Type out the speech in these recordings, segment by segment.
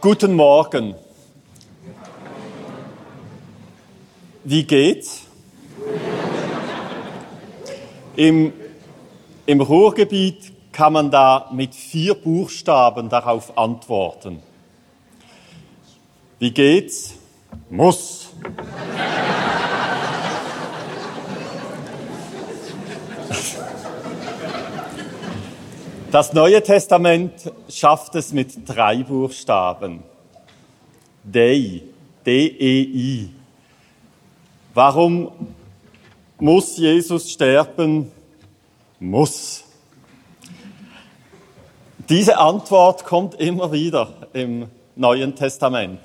Guten Morgen. Wie geht's? Im, Im Ruhrgebiet kann man da mit vier Buchstaben darauf antworten. Wie geht's? Muss. Das Neue Testament schafft es mit drei Buchstaben. Dei, D-E-I. Warum muss Jesus sterben? Muss. Diese Antwort kommt immer wieder im Neuen Testament,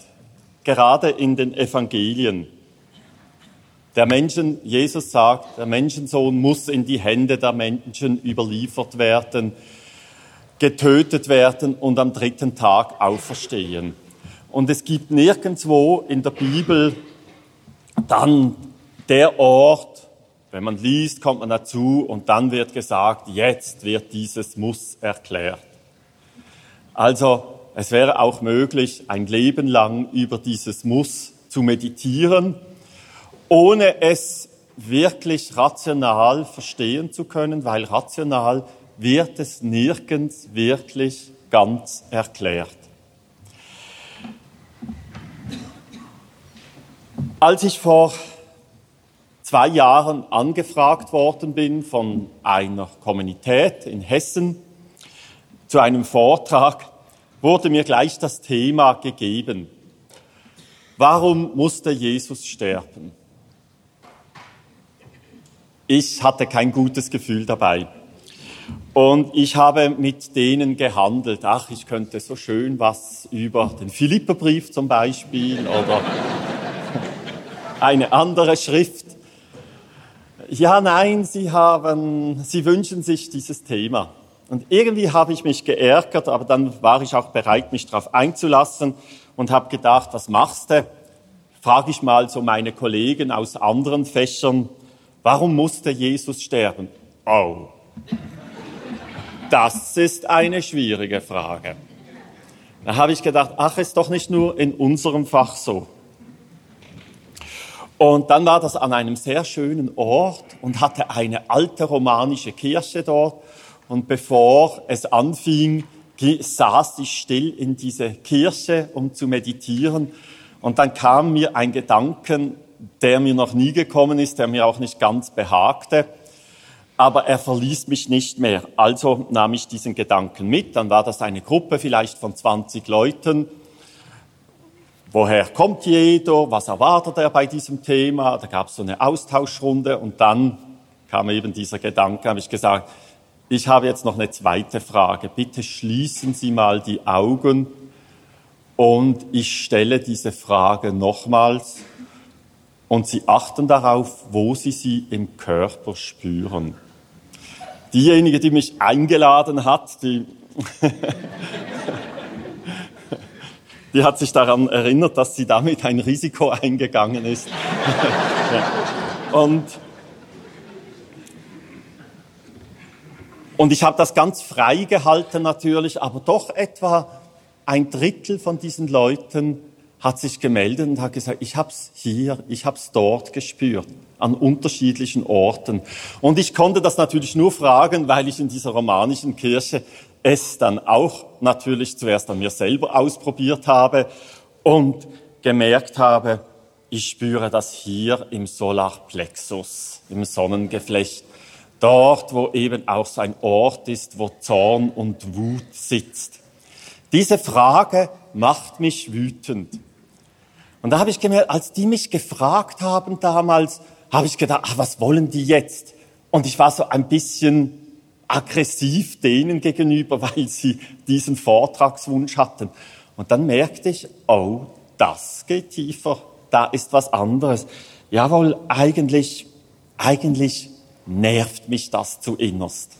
gerade in den Evangelien. Der Menschen, Jesus sagt, der Menschensohn muss in die Hände der Menschen überliefert werden getötet werden und am dritten Tag auferstehen. Und es gibt nirgendwo in der Bibel dann der Ort, wenn man liest, kommt man dazu und dann wird gesagt, jetzt wird dieses Muss erklärt. Also es wäre auch möglich, ein Leben lang über dieses Muss zu meditieren, ohne es wirklich rational verstehen zu können, weil rational wird es nirgends wirklich ganz erklärt. Als ich vor zwei Jahren angefragt worden bin von einer Kommunität in Hessen zu einem Vortrag, wurde mir gleich das Thema gegeben. Warum musste Jesus sterben? Ich hatte kein gutes Gefühl dabei. Und ich habe mit denen gehandelt. Ach, ich könnte so schön was über den Philipperbrief zum Beispiel oder eine andere Schrift. Ja, nein, sie haben, sie wünschen sich dieses Thema. Und irgendwie habe ich mich geärgert, aber dann war ich auch bereit, mich darauf einzulassen und habe gedacht, was machst du? Frage ich mal so meine Kollegen aus anderen Fächern, warum musste Jesus sterben? Oh, das ist eine schwierige Frage. Da habe ich gedacht, ach, ist doch nicht nur in unserem Fach so. Und dann war das an einem sehr schönen Ort und hatte eine alte romanische Kirche dort. Und bevor es anfing, saß ich still in diese Kirche, um zu meditieren. Und dann kam mir ein Gedanken, der mir noch nie gekommen ist, der mir auch nicht ganz behagte aber er verließ mich nicht mehr. Also nahm ich diesen Gedanken mit. Dann war das eine Gruppe vielleicht von 20 Leuten. Woher kommt jeder? Was erwartet er bei diesem Thema? Da gab es so eine Austauschrunde und dann kam eben dieser Gedanke, habe ich gesagt, ich habe jetzt noch eine zweite Frage. Bitte schließen Sie mal die Augen und ich stelle diese Frage nochmals und Sie achten darauf, wo Sie sie im Körper spüren. Diejenige, die mich eingeladen hat, die, die hat sich daran erinnert, dass sie damit ein Risiko eingegangen ist. Und Und ich habe das ganz frei gehalten natürlich, aber doch etwa ein Drittel von diesen Leuten hat sich gemeldet und hat gesagt, ich habe es hier, ich habe es dort gespürt, an unterschiedlichen Orten. Und ich konnte das natürlich nur fragen, weil ich in dieser romanischen Kirche es dann auch natürlich zuerst an mir selber ausprobiert habe und gemerkt habe, ich spüre das hier im Solarplexus, im Sonnengeflecht, dort, wo eben auch so ein Ort ist, wo Zorn und Wut sitzt. Diese Frage macht mich wütend. Und da habe ich gemerkt, als die mich gefragt haben damals, habe ich gedacht, ach, was wollen die jetzt? Und ich war so ein bisschen aggressiv denen gegenüber, weil sie diesen Vortragswunsch hatten. Und dann merkte ich, oh, das geht tiefer, da ist was anderes. Jawohl, eigentlich, eigentlich nervt mich das zu innerst.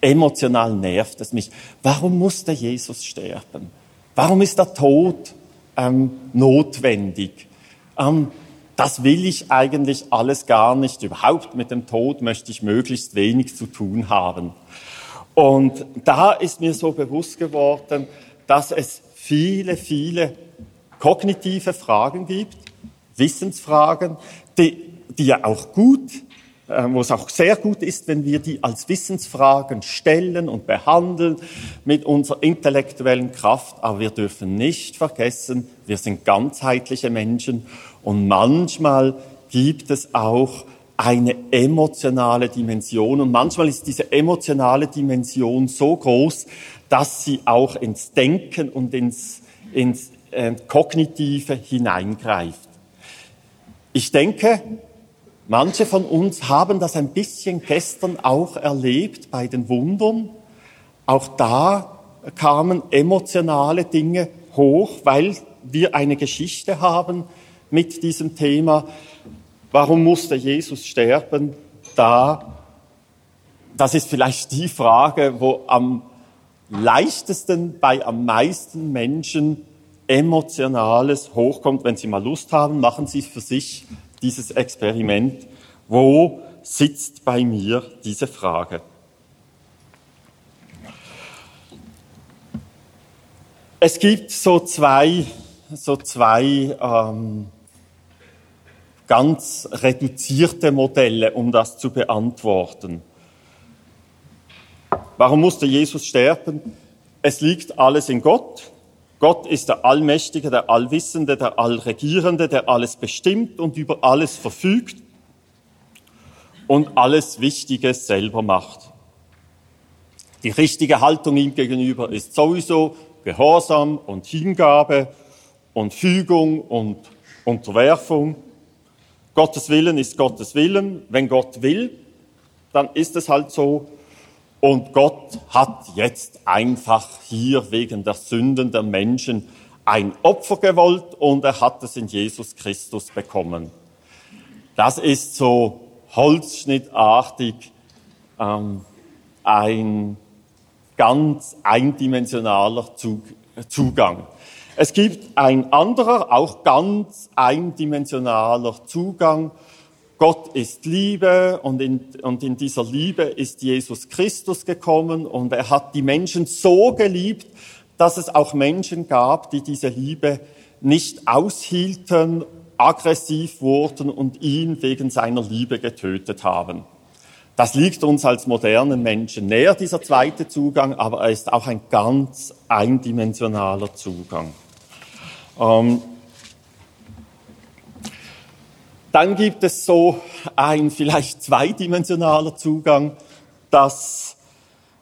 Emotional nervt es mich. Warum musste Jesus sterben? Warum ist der Tod ähm, notwendig. Ähm, das will ich eigentlich alles gar nicht. Überhaupt mit dem Tod möchte ich möglichst wenig zu tun haben. Und da ist mir so bewusst geworden, dass es viele, viele kognitive Fragen gibt, Wissensfragen, die, die ja auch gut, äh, wo es auch sehr gut ist, wenn wir die als Wissensfragen stellen und behandeln mit unserer intellektuellen Kraft. Aber wir dürfen nicht vergessen, wir sind ganzheitliche Menschen und manchmal gibt es auch eine emotionale Dimension. Und manchmal ist diese emotionale Dimension so groß, dass sie auch ins Denken und ins, ins äh, Kognitive hineingreift. Ich denke, manche von uns haben das ein bisschen gestern auch erlebt bei den Wundern. Auch da kamen emotionale Dinge hoch, weil wir eine Geschichte haben mit diesem Thema. Warum musste Jesus sterben? Da, das ist vielleicht die Frage, wo am leichtesten bei am meisten Menschen Emotionales hochkommt. Wenn Sie mal Lust haben, machen Sie für sich dieses Experiment. Wo sitzt bei mir diese Frage? Es gibt so zwei, so zwei ähm, ganz reduzierte Modelle, um das zu beantworten. Warum musste Jesus sterben? Es liegt alles in Gott. Gott ist der Allmächtige, der Allwissende, der Allregierende, der alles bestimmt und über alles verfügt und alles Wichtige selber macht. Die richtige Haltung ihm gegenüber ist sowieso Gehorsam und Hingabe und Fügung und Unterwerfung. Gottes Willen ist Gottes Willen. Wenn Gott will, dann ist es halt so. Und Gott hat jetzt einfach hier wegen der Sünden der Menschen ein Opfer gewollt und er hat es in Jesus Christus bekommen. Das ist so holzschnittartig ähm, ein ganz eindimensionaler Zugang. Es gibt ein anderer, auch ganz eindimensionaler Zugang. Gott ist Liebe und in, und in dieser Liebe ist Jesus Christus gekommen und er hat die Menschen so geliebt, dass es auch Menschen gab, die diese Liebe nicht aushielten, aggressiv wurden und ihn wegen seiner Liebe getötet haben. Das liegt uns als modernen Menschen näher, dieser zweite Zugang, aber er ist auch ein ganz eindimensionaler Zugang. Ähm, dann gibt es so ein vielleicht zweidimensionaler Zugang, das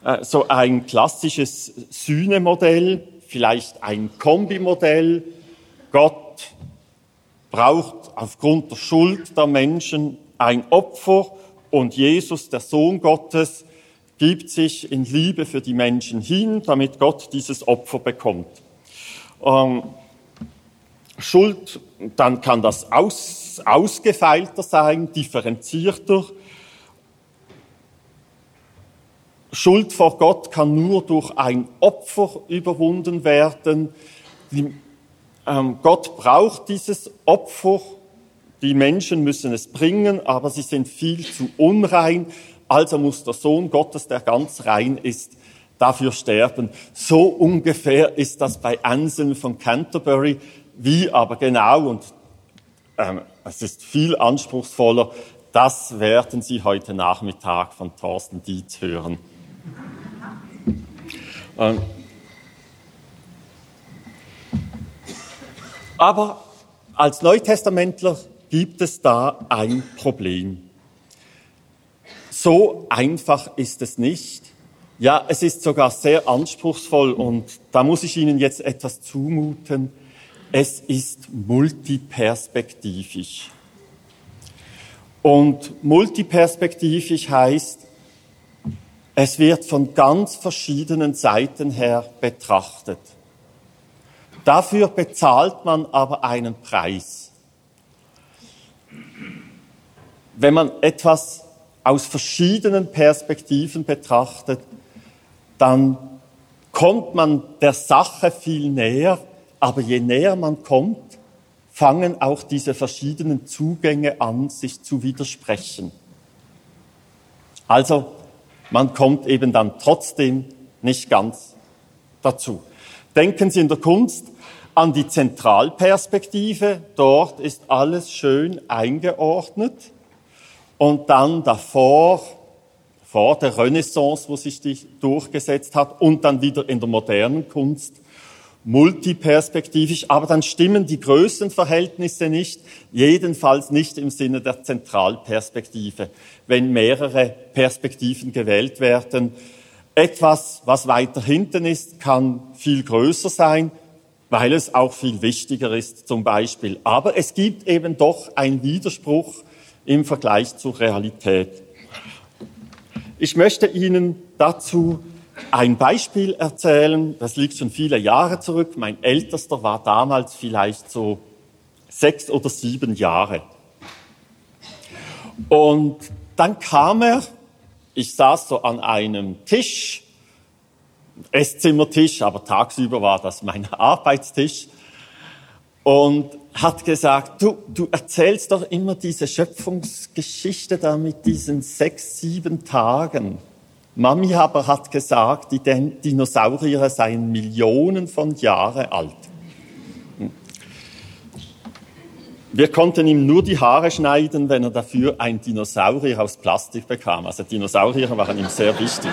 äh, so ein klassisches Sühnemodell, vielleicht ein Kombimodell. Gott braucht aufgrund der Schuld der Menschen ein Opfer und Jesus, der Sohn Gottes, gibt sich in Liebe für die Menschen hin, damit Gott dieses Opfer bekommt. Ähm, Schuld, dann kann das aus, ausgefeilter sein, differenzierter. Schuld vor Gott kann nur durch ein Opfer überwunden werden. Die, ähm, Gott braucht dieses Opfer. Die Menschen müssen es bringen, aber sie sind viel zu unrein. Also muss der Sohn Gottes, der ganz rein ist, dafür sterben. So ungefähr ist das bei Anselm von Canterbury. Wie aber genau, und ähm, es ist viel anspruchsvoller, das werden Sie heute Nachmittag von Thorsten Dietz hören. Ähm, aber als Neutestamentler gibt es da ein Problem. So einfach ist es nicht. Ja, es ist sogar sehr anspruchsvoll und da muss ich Ihnen jetzt etwas zumuten. Es ist multiperspektivisch. Und multiperspektivisch heißt, es wird von ganz verschiedenen Seiten her betrachtet. Dafür bezahlt man aber einen Preis. Wenn man etwas aus verschiedenen Perspektiven betrachtet, dann kommt man der Sache viel näher aber je näher man kommt, fangen auch diese verschiedenen Zugänge an, sich zu widersprechen. Also man kommt eben dann trotzdem nicht ganz dazu. Denken Sie in der Kunst an die Zentralperspektive. Dort ist alles schön eingeordnet. Und dann davor, vor der Renaissance, wo sich die durchgesetzt hat, und dann wieder in der modernen Kunst, multiperspektivisch, aber dann stimmen die Größenverhältnisse nicht, jedenfalls nicht im Sinne der Zentralperspektive, wenn mehrere Perspektiven gewählt werden. Etwas, was weiter hinten ist, kann viel größer sein, weil es auch viel wichtiger ist zum Beispiel. Aber es gibt eben doch einen Widerspruch im Vergleich zur Realität. Ich möchte Ihnen dazu ein Beispiel erzählen. Das liegt schon viele Jahre zurück. Mein ältester war damals vielleicht so sechs oder sieben Jahre. Und dann kam er, ich saß so an einem Tisch Esszimmertisch, aber tagsüber war das mein Arbeitstisch. Und hat gesagt, du, du erzählst doch immer diese Schöpfungsgeschichte da mit diesen sechs, sieben Tagen. Mami aber hat gesagt, die Dinosaurier seien Millionen von Jahren alt. Wir konnten ihm nur die Haare schneiden, wenn er dafür ein Dinosaurier aus Plastik bekam. Also Dinosaurier waren ihm sehr wichtig.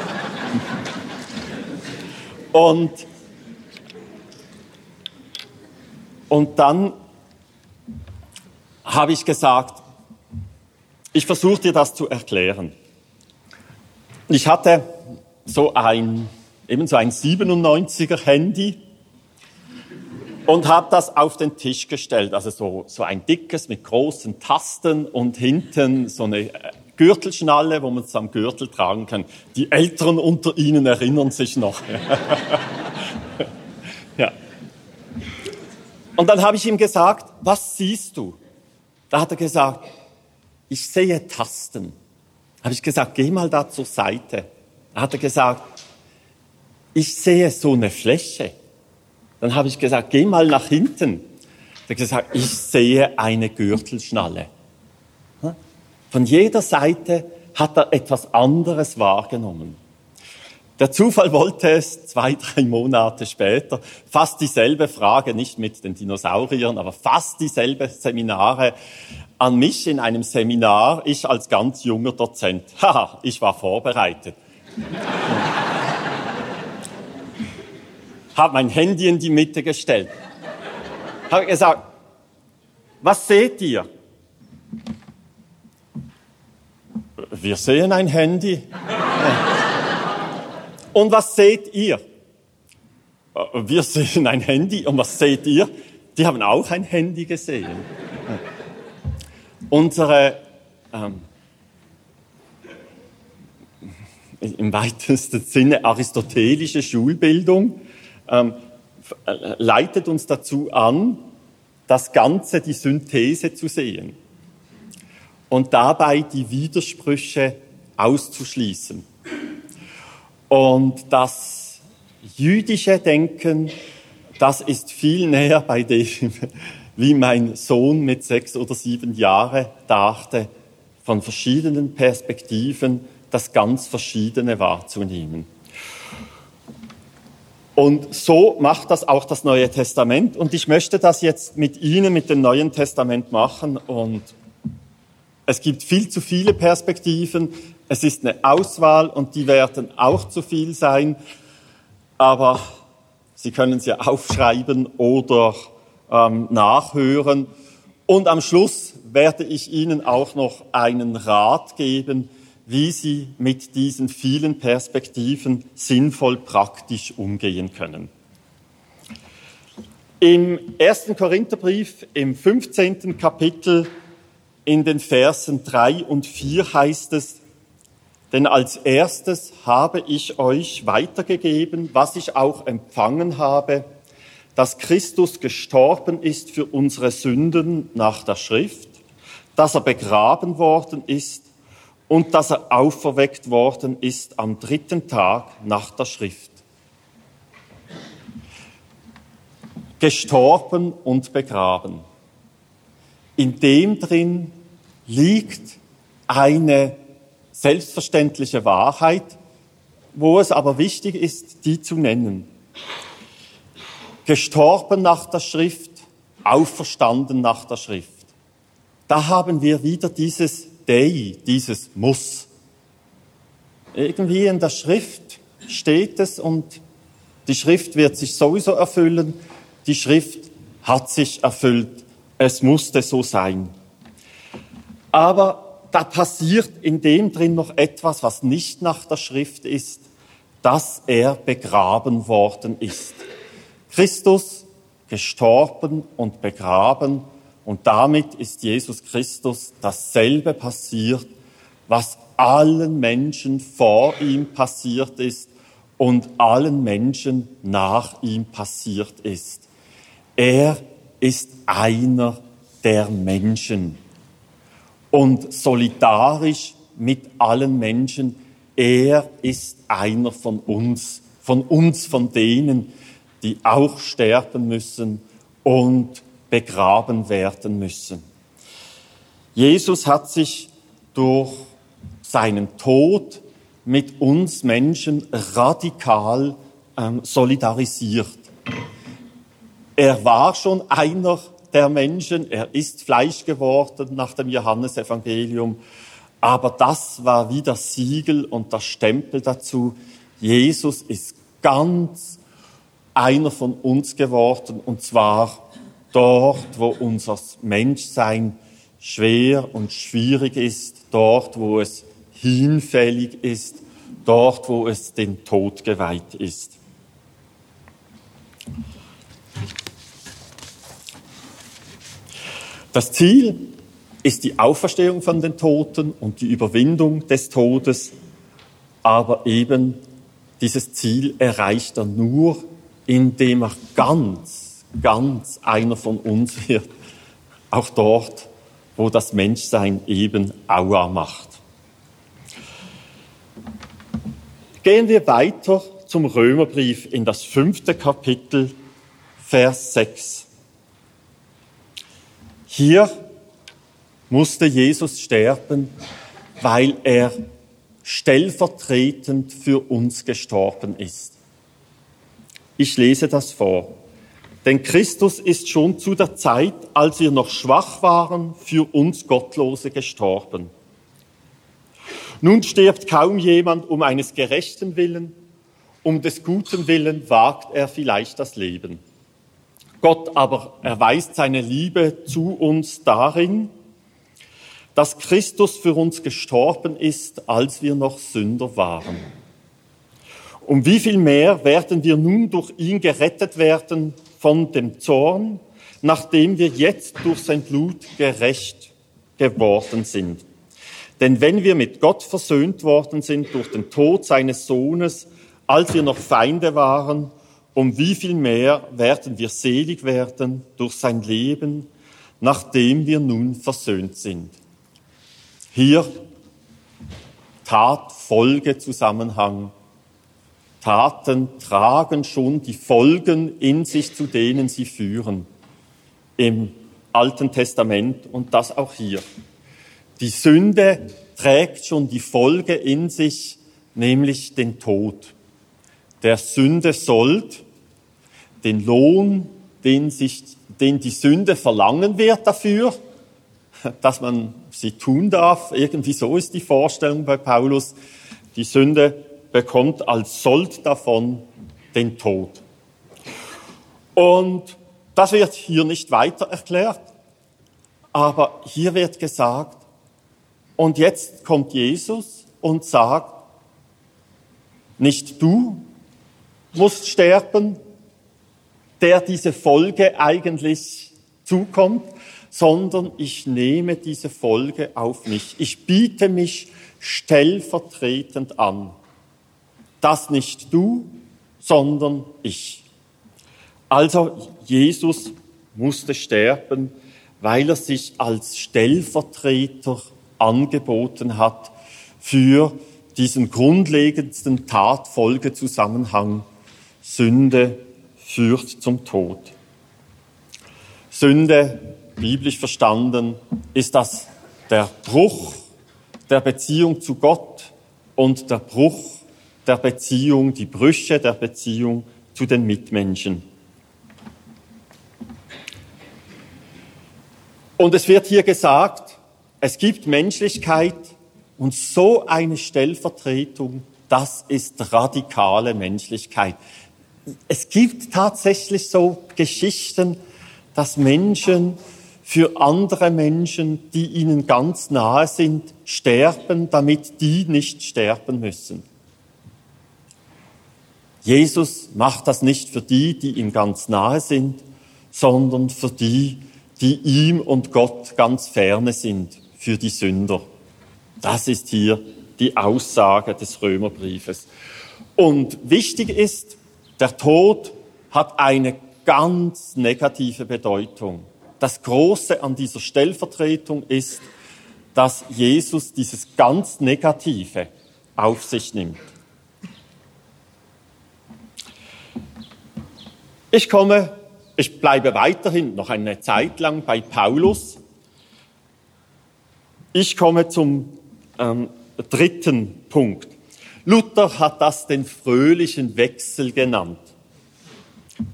Und, und dann habe ich gesagt, ich versuche dir das zu erklären. Ich hatte so ein, eben so ein 97er Handy und habe das auf den Tisch gestellt. Also so, so ein dickes mit großen Tasten und hinten so eine Gürtelschnalle, wo man es am Gürtel tragen kann. Die Älteren unter Ihnen erinnern sich noch. ja. Und dann habe ich ihm gesagt, was siehst du? Da hat er gesagt, ich sehe Tasten. Habe ich gesagt, geh mal da zur Seite. Da hat er gesagt, ich sehe so eine Fläche. Dann habe ich gesagt, geh mal nach hinten. Er hat gesagt, ich sehe eine Gürtelschnalle. Von jeder Seite hat er etwas anderes wahrgenommen. Der Zufall wollte es zwei, drei Monate später, fast dieselbe Frage, nicht mit den Dinosauriern, aber fast dieselbe Seminare an mich in einem Seminar, ich als ganz junger Dozent. Haha, ich war vorbereitet. Hab mein Handy in die Mitte gestellt. Hab gesagt, was seht ihr? Wir sehen ein Handy. Und was seht ihr? Wir sehen ein Handy. Und was seht ihr? Die haben auch ein Handy gesehen. Unsere ähm, im weitesten Sinne aristotelische Schulbildung ähm, leitet uns dazu an, das Ganze, die Synthese zu sehen und dabei die Widersprüche auszuschließen. Und das jüdische Denken, das ist viel näher bei dem, wie mein Sohn mit sechs oder sieben Jahren dachte, von verschiedenen Perspektiven das ganz Verschiedene wahrzunehmen. Und so macht das auch das Neue Testament. Und ich möchte das jetzt mit Ihnen, mit dem Neuen Testament machen. Und es gibt viel zu viele Perspektiven. Es ist eine Auswahl und die werden auch zu viel sein. Aber Sie können sie aufschreiben oder ähm, nachhören. Und am Schluss werde ich Ihnen auch noch einen Rat geben, wie Sie mit diesen vielen Perspektiven sinnvoll praktisch umgehen können. Im ersten Korintherbrief, im 15. Kapitel, in den Versen drei und vier heißt es, denn als erstes habe ich euch weitergegeben, was ich auch empfangen habe, dass Christus gestorben ist für unsere Sünden nach der Schrift, dass er begraben worden ist und dass er auferweckt worden ist am dritten Tag nach der Schrift. Gestorben und begraben. In dem drin liegt eine selbstverständliche Wahrheit, wo es aber wichtig ist, die zu nennen. gestorben nach der Schrift, auferstanden nach der Schrift. Da haben wir wieder dieses Day, dieses Muss. Irgendwie in der Schrift steht es und die Schrift wird sich sowieso erfüllen. Die Schrift hat sich erfüllt. Es musste so sein. Aber da passiert in dem drin noch etwas, was nicht nach der Schrift ist, dass er begraben worden ist. Christus gestorben und begraben und damit ist Jesus Christus dasselbe passiert, was allen Menschen vor ihm passiert ist und allen Menschen nach ihm passiert ist. Er ist einer der Menschen und solidarisch mit allen Menschen. Er ist einer von uns, von uns, von denen, die auch sterben müssen und begraben werden müssen. Jesus hat sich durch seinen Tod mit uns Menschen radikal ähm, solidarisiert. Er war schon einer der Menschen, er ist Fleisch geworden nach dem Johannesevangelium, aber das war wie das Siegel und das Stempel dazu. Jesus ist ganz einer von uns geworden und zwar dort, wo unser Menschsein schwer und schwierig ist, dort, wo es hinfällig ist, dort, wo es den Tod geweiht ist. Das Ziel ist die Auferstehung von den Toten und die Überwindung des Todes, aber eben dieses Ziel erreicht er nur, indem er ganz, ganz einer von uns wird, auch dort, wo das Menschsein eben Aua macht. Gehen wir weiter zum Römerbrief in das fünfte Kapitel, Vers 6. Hier musste Jesus sterben, weil er stellvertretend für uns gestorben ist. Ich lese das vor. Denn Christus ist schon zu der Zeit, als wir noch schwach waren, für uns Gottlose gestorben. Nun stirbt kaum jemand um eines gerechten Willen, um des guten Willen wagt er vielleicht das Leben. Gott aber erweist seine Liebe zu uns darin, dass Christus für uns gestorben ist, als wir noch Sünder waren. Um wie viel mehr werden wir nun durch ihn gerettet werden von dem Zorn, nachdem wir jetzt durch sein Blut gerecht geworden sind. Denn wenn wir mit Gott versöhnt worden sind durch den Tod seines Sohnes, als wir noch Feinde waren, um wie viel mehr werden wir selig werden durch sein Leben, nachdem wir nun versöhnt sind. Hier Tat, Folge, Zusammenhang. Taten tragen schon die Folgen in sich, zu denen sie führen. Im Alten Testament und das auch hier. Die Sünde trägt schon die Folge in sich, nämlich den Tod. Der Sünde sollt den Lohn, den, sich, den die Sünde verlangen wird dafür, dass man sie tun darf. Irgendwie so ist die Vorstellung bei Paulus. Die Sünde bekommt als Sold davon den Tod. Und das wird hier nicht weiter erklärt, aber hier wird gesagt, und jetzt kommt Jesus und sagt, nicht du musst sterben, der diese Folge eigentlich zukommt, sondern ich nehme diese Folge auf mich. Ich biete mich stellvertretend an. Das nicht du, sondern ich. Also Jesus musste sterben, weil er sich als Stellvertreter angeboten hat für diesen grundlegendsten Tatfolgezusammenhang Sünde führt zum Tod. Sünde, biblisch verstanden, ist das der Bruch der Beziehung zu Gott und der Bruch der Beziehung, die Brüche der Beziehung zu den Mitmenschen. Und es wird hier gesagt, es gibt Menschlichkeit und so eine Stellvertretung, das ist radikale Menschlichkeit. Es gibt tatsächlich so Geschichten, dass Menschen für andere Menschen, die ihnen ganz nahe sind, sterben, damit die nicht sterben müssen. Jesus macht das nicht für die, die ihm ganz nahe sind, sondern für die, die ihm und Gott ganz ferne sind, für die Sünder. Das ist hier die Aussage des Römerbriefes. Und wichtig ist, der Tod hat eine ganz negative Bedeutung. Das Große an dieser Stellvertretung ist, dass Jesus dieses ganz Negative auf sich nimmt. Ich komme ich bleibe weiterhin noch eine Zeit lang bei Paulus. Ich komme zum ähm, dritten Punkt. Luther hat das den fröhlichen Wechsel genannt.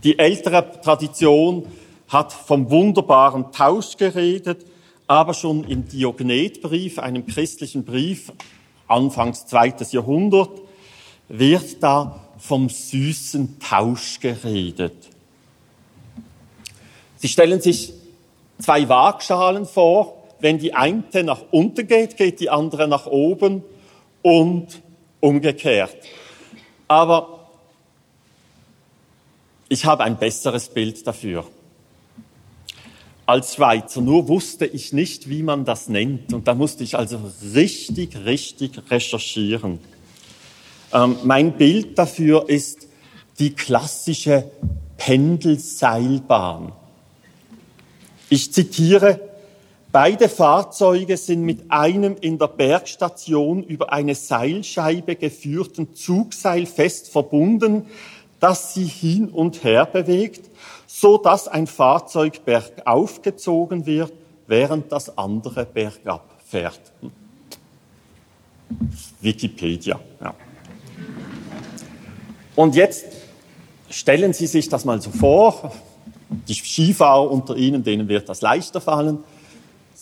Die ältere Tradition hat vom wunderbaren Tausch geredet, aber schon im Diognetbrief, einem christlichen Brief, anfangs zweites Jahrhundert, wird da vom süßen Tausch geredet. Sie stellen sich zwei Waagschalen vor. Wenn die eine nach unten geht, geht die andere nach oben und umgekehrt. Aber ich habe ein besseres Bild dafür. Als Schweizer nur wusste ich nicht, wie man das nennt. Und da musste ich also richtig, richtig recherchieren. Ähm, mein Bild dafür ist die klassische Pendelseilbahn. Ich zitiere, beide Fahrzeuge sind mit einem in der Bergstation über eine Seilscheibe geführten Zugseil fest verbunden, das sie hin und her bewegt, so dass ein Fahrzeug bergauf gezogen wird, während das andere bergab fährt. Wikipedia. Ja. Und jetzt stellen Sie sich das mal so vor, die Skifahrer unter Ihnen, denen wird das leichter fallen.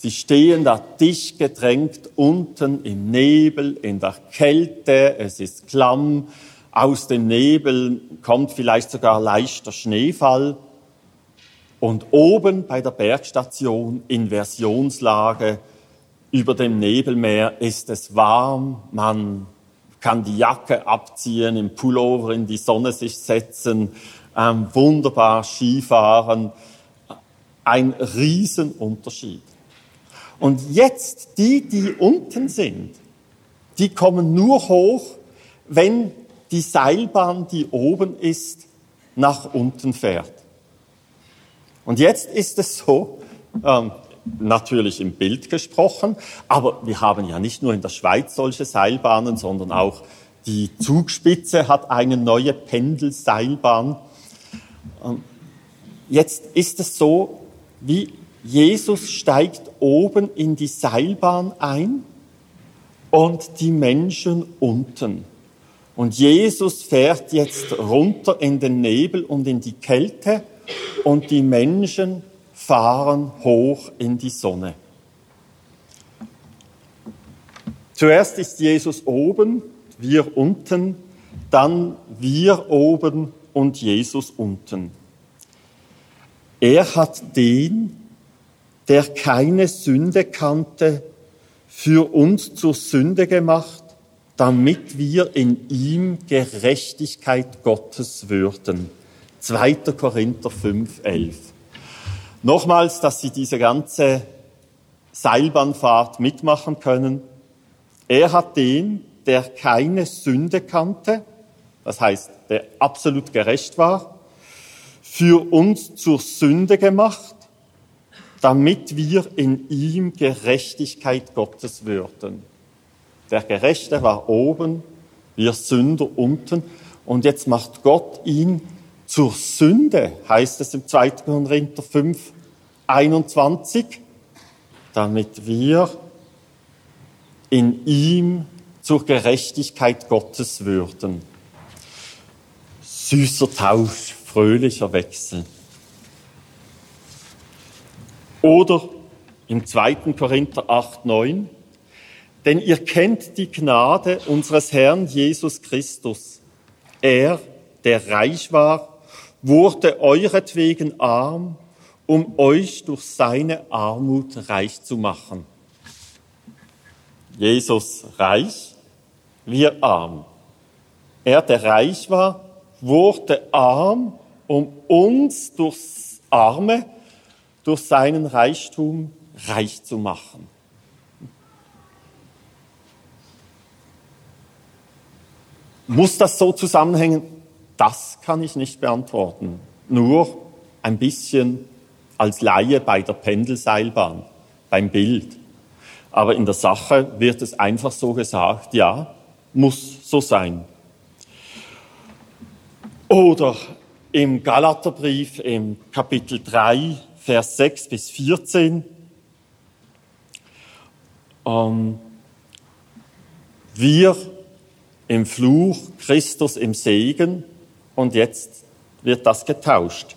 Sie stehen da dicht gedrängt unten im Nebel, in der Kälte, es ist klamm, aus dem Nebel kommt vielleicht sogar leichter Schneefall. Und oben bei der Bergstation Inversionslage über dem Nebelmeer ist es warm, man kann die Jacke abziehen, im Pullover in die Sonne sich setzen, ähm, wunderbar Skifahren. Ein Riesenunterschied. Und jetzt die, die unten sind, die kommen nur hoch, wenn die Seilbahn, die oben ist, nach unten fährt. Und jetzt ist es so, ähm, natürlich im Bild gesprochen, aber wir haben ja nicht nur in der Schweiz solche Seilbahnen, sondern auch die Zugspitze hat eine neue Pendelseilbahn. Ähm, jetzt ist es so, wie Jesus steigt oben in die Seilbahn ein und die Menschen unten. Und Jesus fährt jetzt runter in den Nebel und in die Kälte und die Menschen fahren hoch in die Sonne. Zuerst ist Jesus oben, wir unten, dann wir oben und Jesus unten. Er hat den, der keine Sünde kannte, für uns zur Sünde gemacht, damit wir in ihm Gerechtigkeit Gottes würden. 2. Korinther 5, 11. Nochmals, dass Sie diese ganze Seilbahnfahrt mitmachen können. Er hat den, der keine Sünde kannte, das heißt, der absolut gerecht war, für uns zur Sünde gemacht, damit wir in ihm Gerechtigkeit Gottes würden. Der Gerechte war oben, wir Sünder unten, und jetzt macht Gott ihn zur Sünde, heißt es im 2. Korinther 5, 21, damit wir in ihm zur Gerechtigkeit Gottes würden süßer Tausch, fröhlicher Wechsel. Oder im 2. Korinther 8, 9. Denn ihr kennt die Gnade unseres Herrn Jesus Christus. Er, der reich war, wurde euretwegen arm, um euch durch seine Armut reich zu machen. Jesus reich, wir arm. Er, der reich war, wurde arm, um uns durchs Arme, durch seinen Reichtum reich zu machen. Muss das so zusammenhängen? Das kann ich nicht beantworten. Nur ein bisschen als Laie bei der Pendelseilbahn, beim Bild. Aber in der Sache wird es einfach so gesagt, ja, muss so sein. Oder im Galaterbrief im Kapitel 3, Vers 6 bis 14. Ähm, wir im Fluch, Christus im Segen und jetzt wird das getauscht.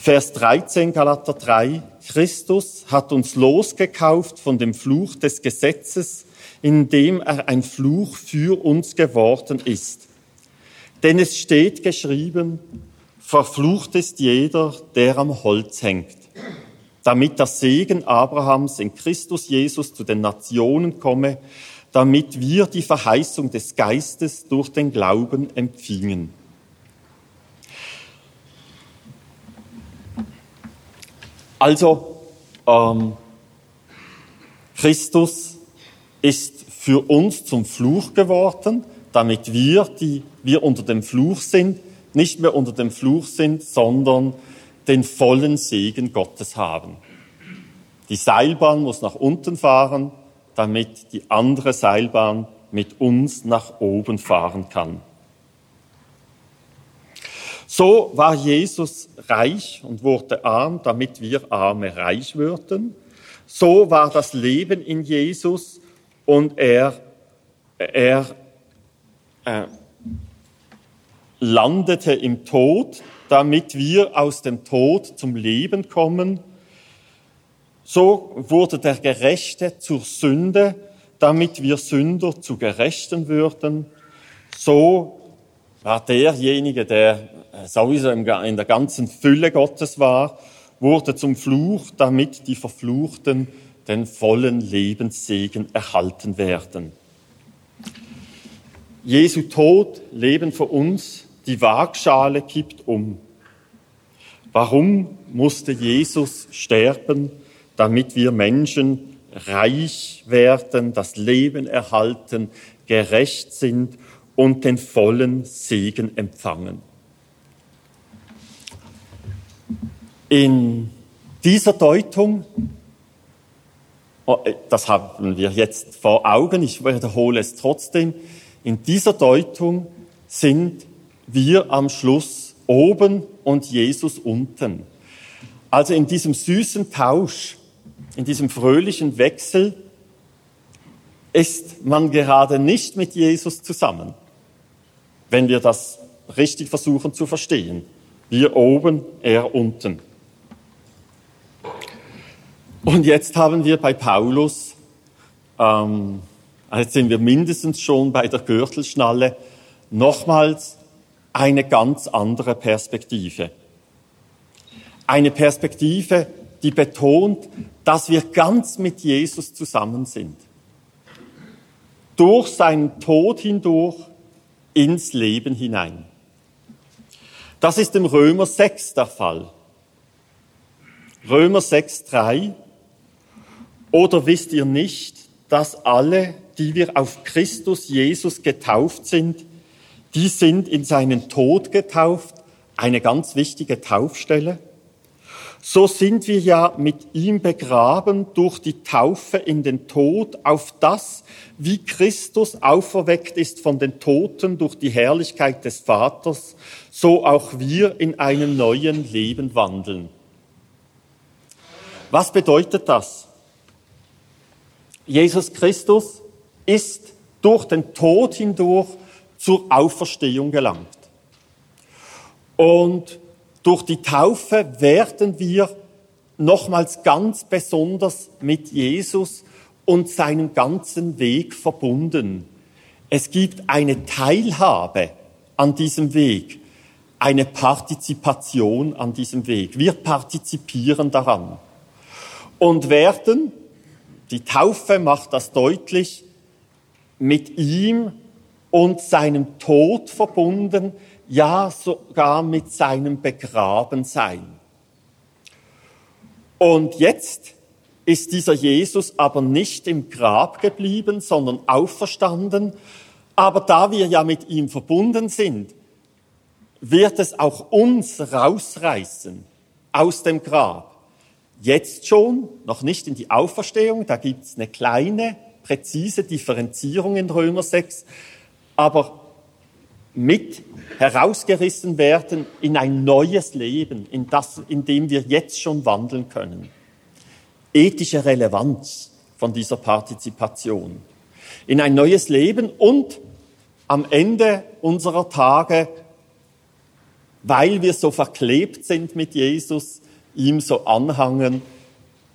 Vers 13, Galater 3, Christus hat uns losgekauft von dem Fluch des Gesetzes, indem er ein Fluch für uns geworden ist. Denn es steht geschrieben, verflucht ist jeder, der am Holz hängt, damit der Segen Abrahams in Christus Jesus zu den Nationen komme, damit wir die Verheißung des Geistes durch den Glauben empfingen. Also, ähm, Christus ist für uns zum Fluch geworden, damit wir, die wir unter dem Fluch sind, nicht mehr unter dem Fluch sind, sondern den vollen Segen Gottes haben. Die Seilbahn muss nach unten fahren, damit die andere Seilbahn mit uns nach oben fahren kann. So war Jesus reich und wurde arm, damit wir Arme reich würden. So war das Leben in Jesus und er, er äh, landete im Tod, damit wir aus dem Tod zum Leben kommen so wurde der Gerechte zur Sünde, damit wir Sünder zu Gerechten würden. So war derjenige, der sowieso in der ganzen Fülle Gottes war, wurde zum Fluch, damit die Verfluchten den vollen Lebenssegen erhalten werden. Jesu Tod, Leben für uns, die Waagschale kippt um. Warum musste Jesus sterben? damit wir Menschen reich werden, das Leben erhalten, gerecht sind und den vollen Segen empfangen. In dieser Deutung, oh, das haben wir jetzt vor Augen, ich wiederhole es trotzdem, in dieser Deutung sind wir am Schluss oben und Jesus unten. Also in diesem süßen Tausch in diesem fröhlichen Wechsel ist man gerade nicht mit Jesus zusammen, wenn wir das richtig versuchen zu verstehen. Wir oben, er unten. Und jetzt haben wir bei Paulus, ähm, jetzt sind wir mindestens schon bei der Gürtelschnalle, nochmals eine ganz andere Perspektive. Eine Perspektive, die betont, dass wir ganz mit Jesus zusammen sind. Durch seinen Tod hindurch ins Leben hinein. Das ist im Römer 6 der Fall. Römer 6, 3. Oder wisst ihr nicht, dass alle, die wir auf Christus Jesus getauft sind, die sind in seinen Tod getauft, eine ganz wichtige Taufstelle so sind wir ja mit ihm begraben durch die Taufe in den Tod, auf das, wie Christus auferweckt ist von den Toten durch die Herrlichkeit des Vaters, so auch wir in einem neuen Leben wandeln. Was bedeutet das? Jesus Christus ist durch den Tod hindurch zur Auferstehung gelangt. Und durch die Taufe werden wir nochmals ganz besonders mit Jesus und seinem ganzen Weg verbunden. Es gibt eine Teilhabe an diesem Weg, eine Partizipation an diesem Weg. Wir partizipieren daran und werden, die Taufe macht das deutlich, mit ihm und seinem Tod verbunden, ja sogar mit seinem Begrabensein. Und jetzt ist dieser Jesus aber nicht im Grab geblieben, sondern auferstanden. Aber da wir ja mit ihm verbunden sind, wird es auch uns rausreißen aus dem Grab. Jetzt schon, noch nicht in die Auferstehung, da gibt es eine kleine, präzise Differenzierung in Römer 6, aber mit herausgerissen werden in ein neues Leben, in das, in dem wir jetzt schon wandeln können. Ethische Relevanz von dieser Partizipation. In ein neues Leben und am Ende unserer Tage, weil wir so verklebt sind mit Jesus, ihm so anhangen,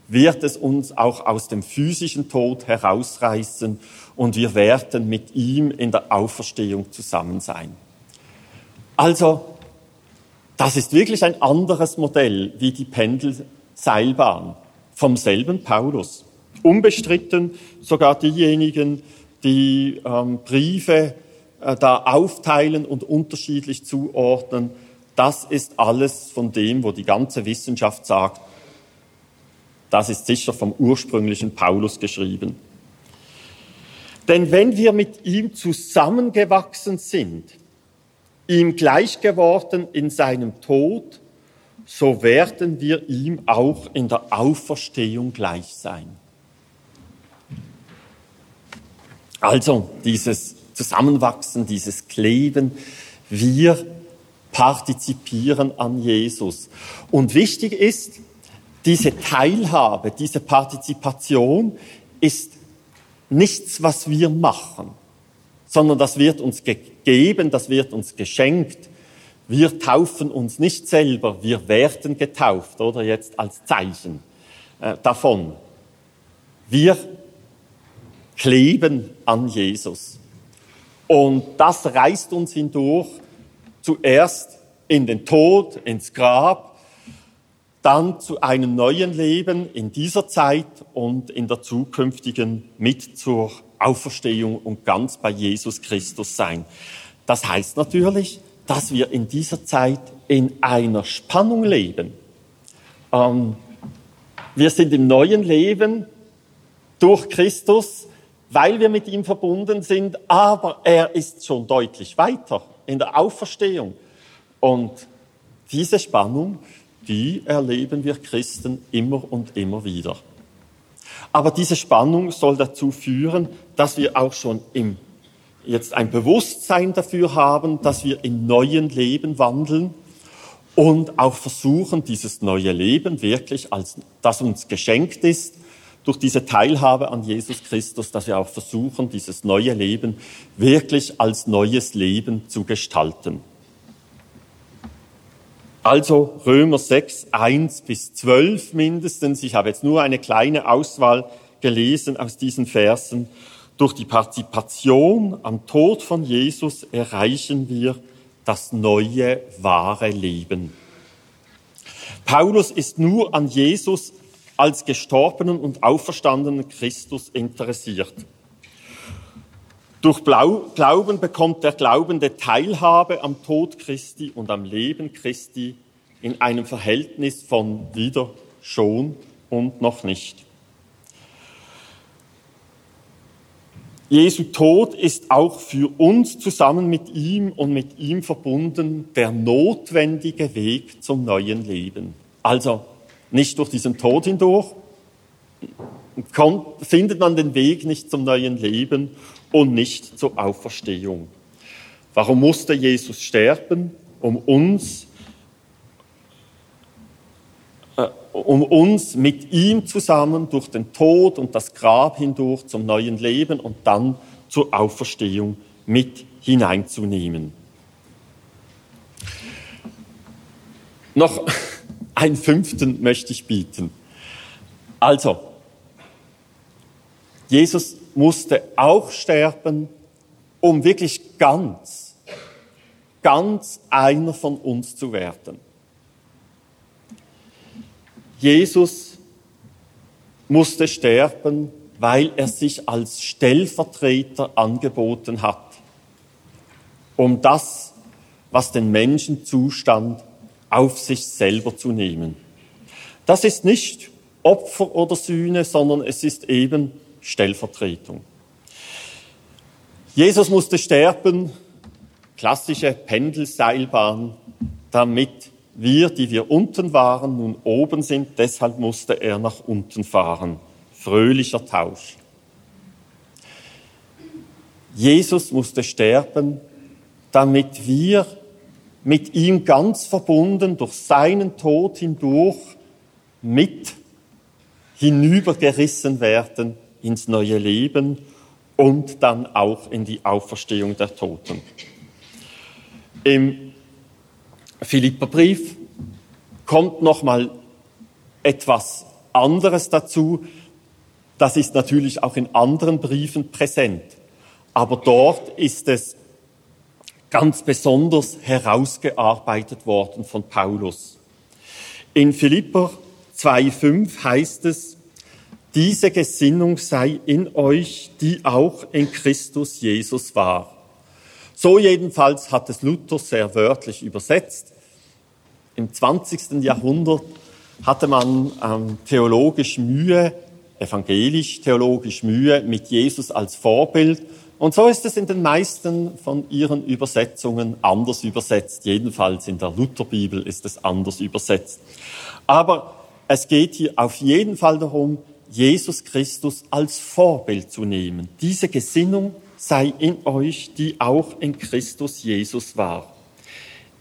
wird es uns auch aus dem physischen Tod herausreißen und wir werden mit ihm in der Auferstehung zusammen sein. Also, das ist wirklich ein anderes Modell wie die Pendelseilbahn vom selben Paulus. Unbestritten sogar diejenigen, die ähm, Briefe äh, da aufteilen und unterschiedlich zuordnen, das ist alles von dem, wo die ganze Wissenschaft sagt, das ist sicher vom ursprünglichen Paulus geschrieben. Denn wenn wir mit ihm zusammengewachsen sind, ihm gleich geworden in seinem Tod, so werden wir ihm auch in der Auferstehung gleich sein. Also dieses Zusammenwachsen, dieses Kleben, wir partizipieren an Jesus. Und wichtig ist, diese Teilhabe, diese Partizipation ist nichts, was wir machen, sondern das wird uns gegeben, das wird uns geschenkt. Wir taufen uns nicht selber, wir werden getauft, oder jetzt als Zeichen äh, davon. Wir kleben an Jesus. Und das reißt uns hindurch zuerst in den Tod, ins Grab, dann zu einem neuen Leben in dieser Zeit und in der zukünftigen mit zur Auferstehung und ganz bei Jesus Christus sein. Das heißt natürlich, dass wir in dieser Zeit in einer Spannung leben. Ähm, wir sind im neuen Leben durch Christus, weil wir mit ihm verbunden sind, aber er ist schon deutlich weiter in der Auferstehung. Und diese Spannung die erleben wir Christen immer und immer wieder. Aber diese Spannung soll dazu führen, dass wir auch schon im, jetzt ein Bewusstsein dafür haben, dass wir im neuen Leben wandeln und auch versuchen, dieses neue Leben wirklich als, das uns geschenkt ist, durch diese Teilhabe an Jesus Christus, dass wir auch versuchen, dieses neue Leben wirklich als neues Leben zu gestalten. Also Römer 6, 1 bis 12 mindestens. Ich habe jetzt nur eine kleine Auswahl gelesen aus diesen Versen. Durch die Partizipation am Tod von Jesus erreichen wir das neue, wahre Leben. Paulus ist nur an Jesus als gestorbenen und auferstandenen Christus interessiert. Durch Glauben bekommt der Glaubende Teilhabe am Tod Christi und am Leben Christi in einem Verhältnis von wieder schon und noch nicht. Jesu Tod ist auch für uns zusammen mit ihm und mit ihm verbunden der notwendige Weg zum neuen Leben. Also nicht durch diesen Tod hindurch kommt, findet man den Weg nicht zum neuen Leben und nicht zur Auferstehung. Warum musste Jesus sterben? Um uns, äh, um uns mit ihm zusammen durch den Tod und das Grab hindurch zum neuen Leben und dann zur Auferstehung mit hineinzunehmen. Noch einen fünften möchte ich bieten. Also, Jesus musste auch sterben, um wirklich ganz, ganz einer von uns zu werden. Jesus musste sterben, weil er sich als Stellvertreter angeboten hat, um das, was den Menschen zustand, auf sich selber zu nehmen. Das ist nicht Opfer oder Sühne, sondern es ist eben Stellvertretung. Jesus musste sterben, klassische Pendelseilbahn, damit wir, die wir unten waren, nun oben sind. Deshalb musste er nach unten fahren. Fröhlicher Tausch. Jesus musste sterben, damit wir mit ihm ganz verbunden durch seinen Tod hindurch mit hinübergerissen werden ins neue Leben und dann auch in die Auferstehung der Toten. Im Philipperbrief kommt noch mal etwas anderes dazu. Das ist natürlich auch in anderen Briefen präsent. Aber dort ist es ganz besonders herausgearbeitet worden von Paulus. In Philipper 2,5 heißt es, diese Gesinnung sei in euch, die auch in Christus Jesus war. So jedenfalls hat es Luther sehr wörtlich übersetzt. Im 20. Jahrhundert hatte man ähm, theologisch Mühe, evangelisch theologisch Mühe mit Jesus als Vorbild und so ist es in den meisten von ihren Übersetzungen anders übersetzt. Jedenfalls in der Lutherbibel ist es anders übersetzt. Aber es geht hier auf jeden Fall darum, Jesus Christus als Vorbild zu nehmen. Diese Gesinnung sei in euch, die auch in Christus Jesus war.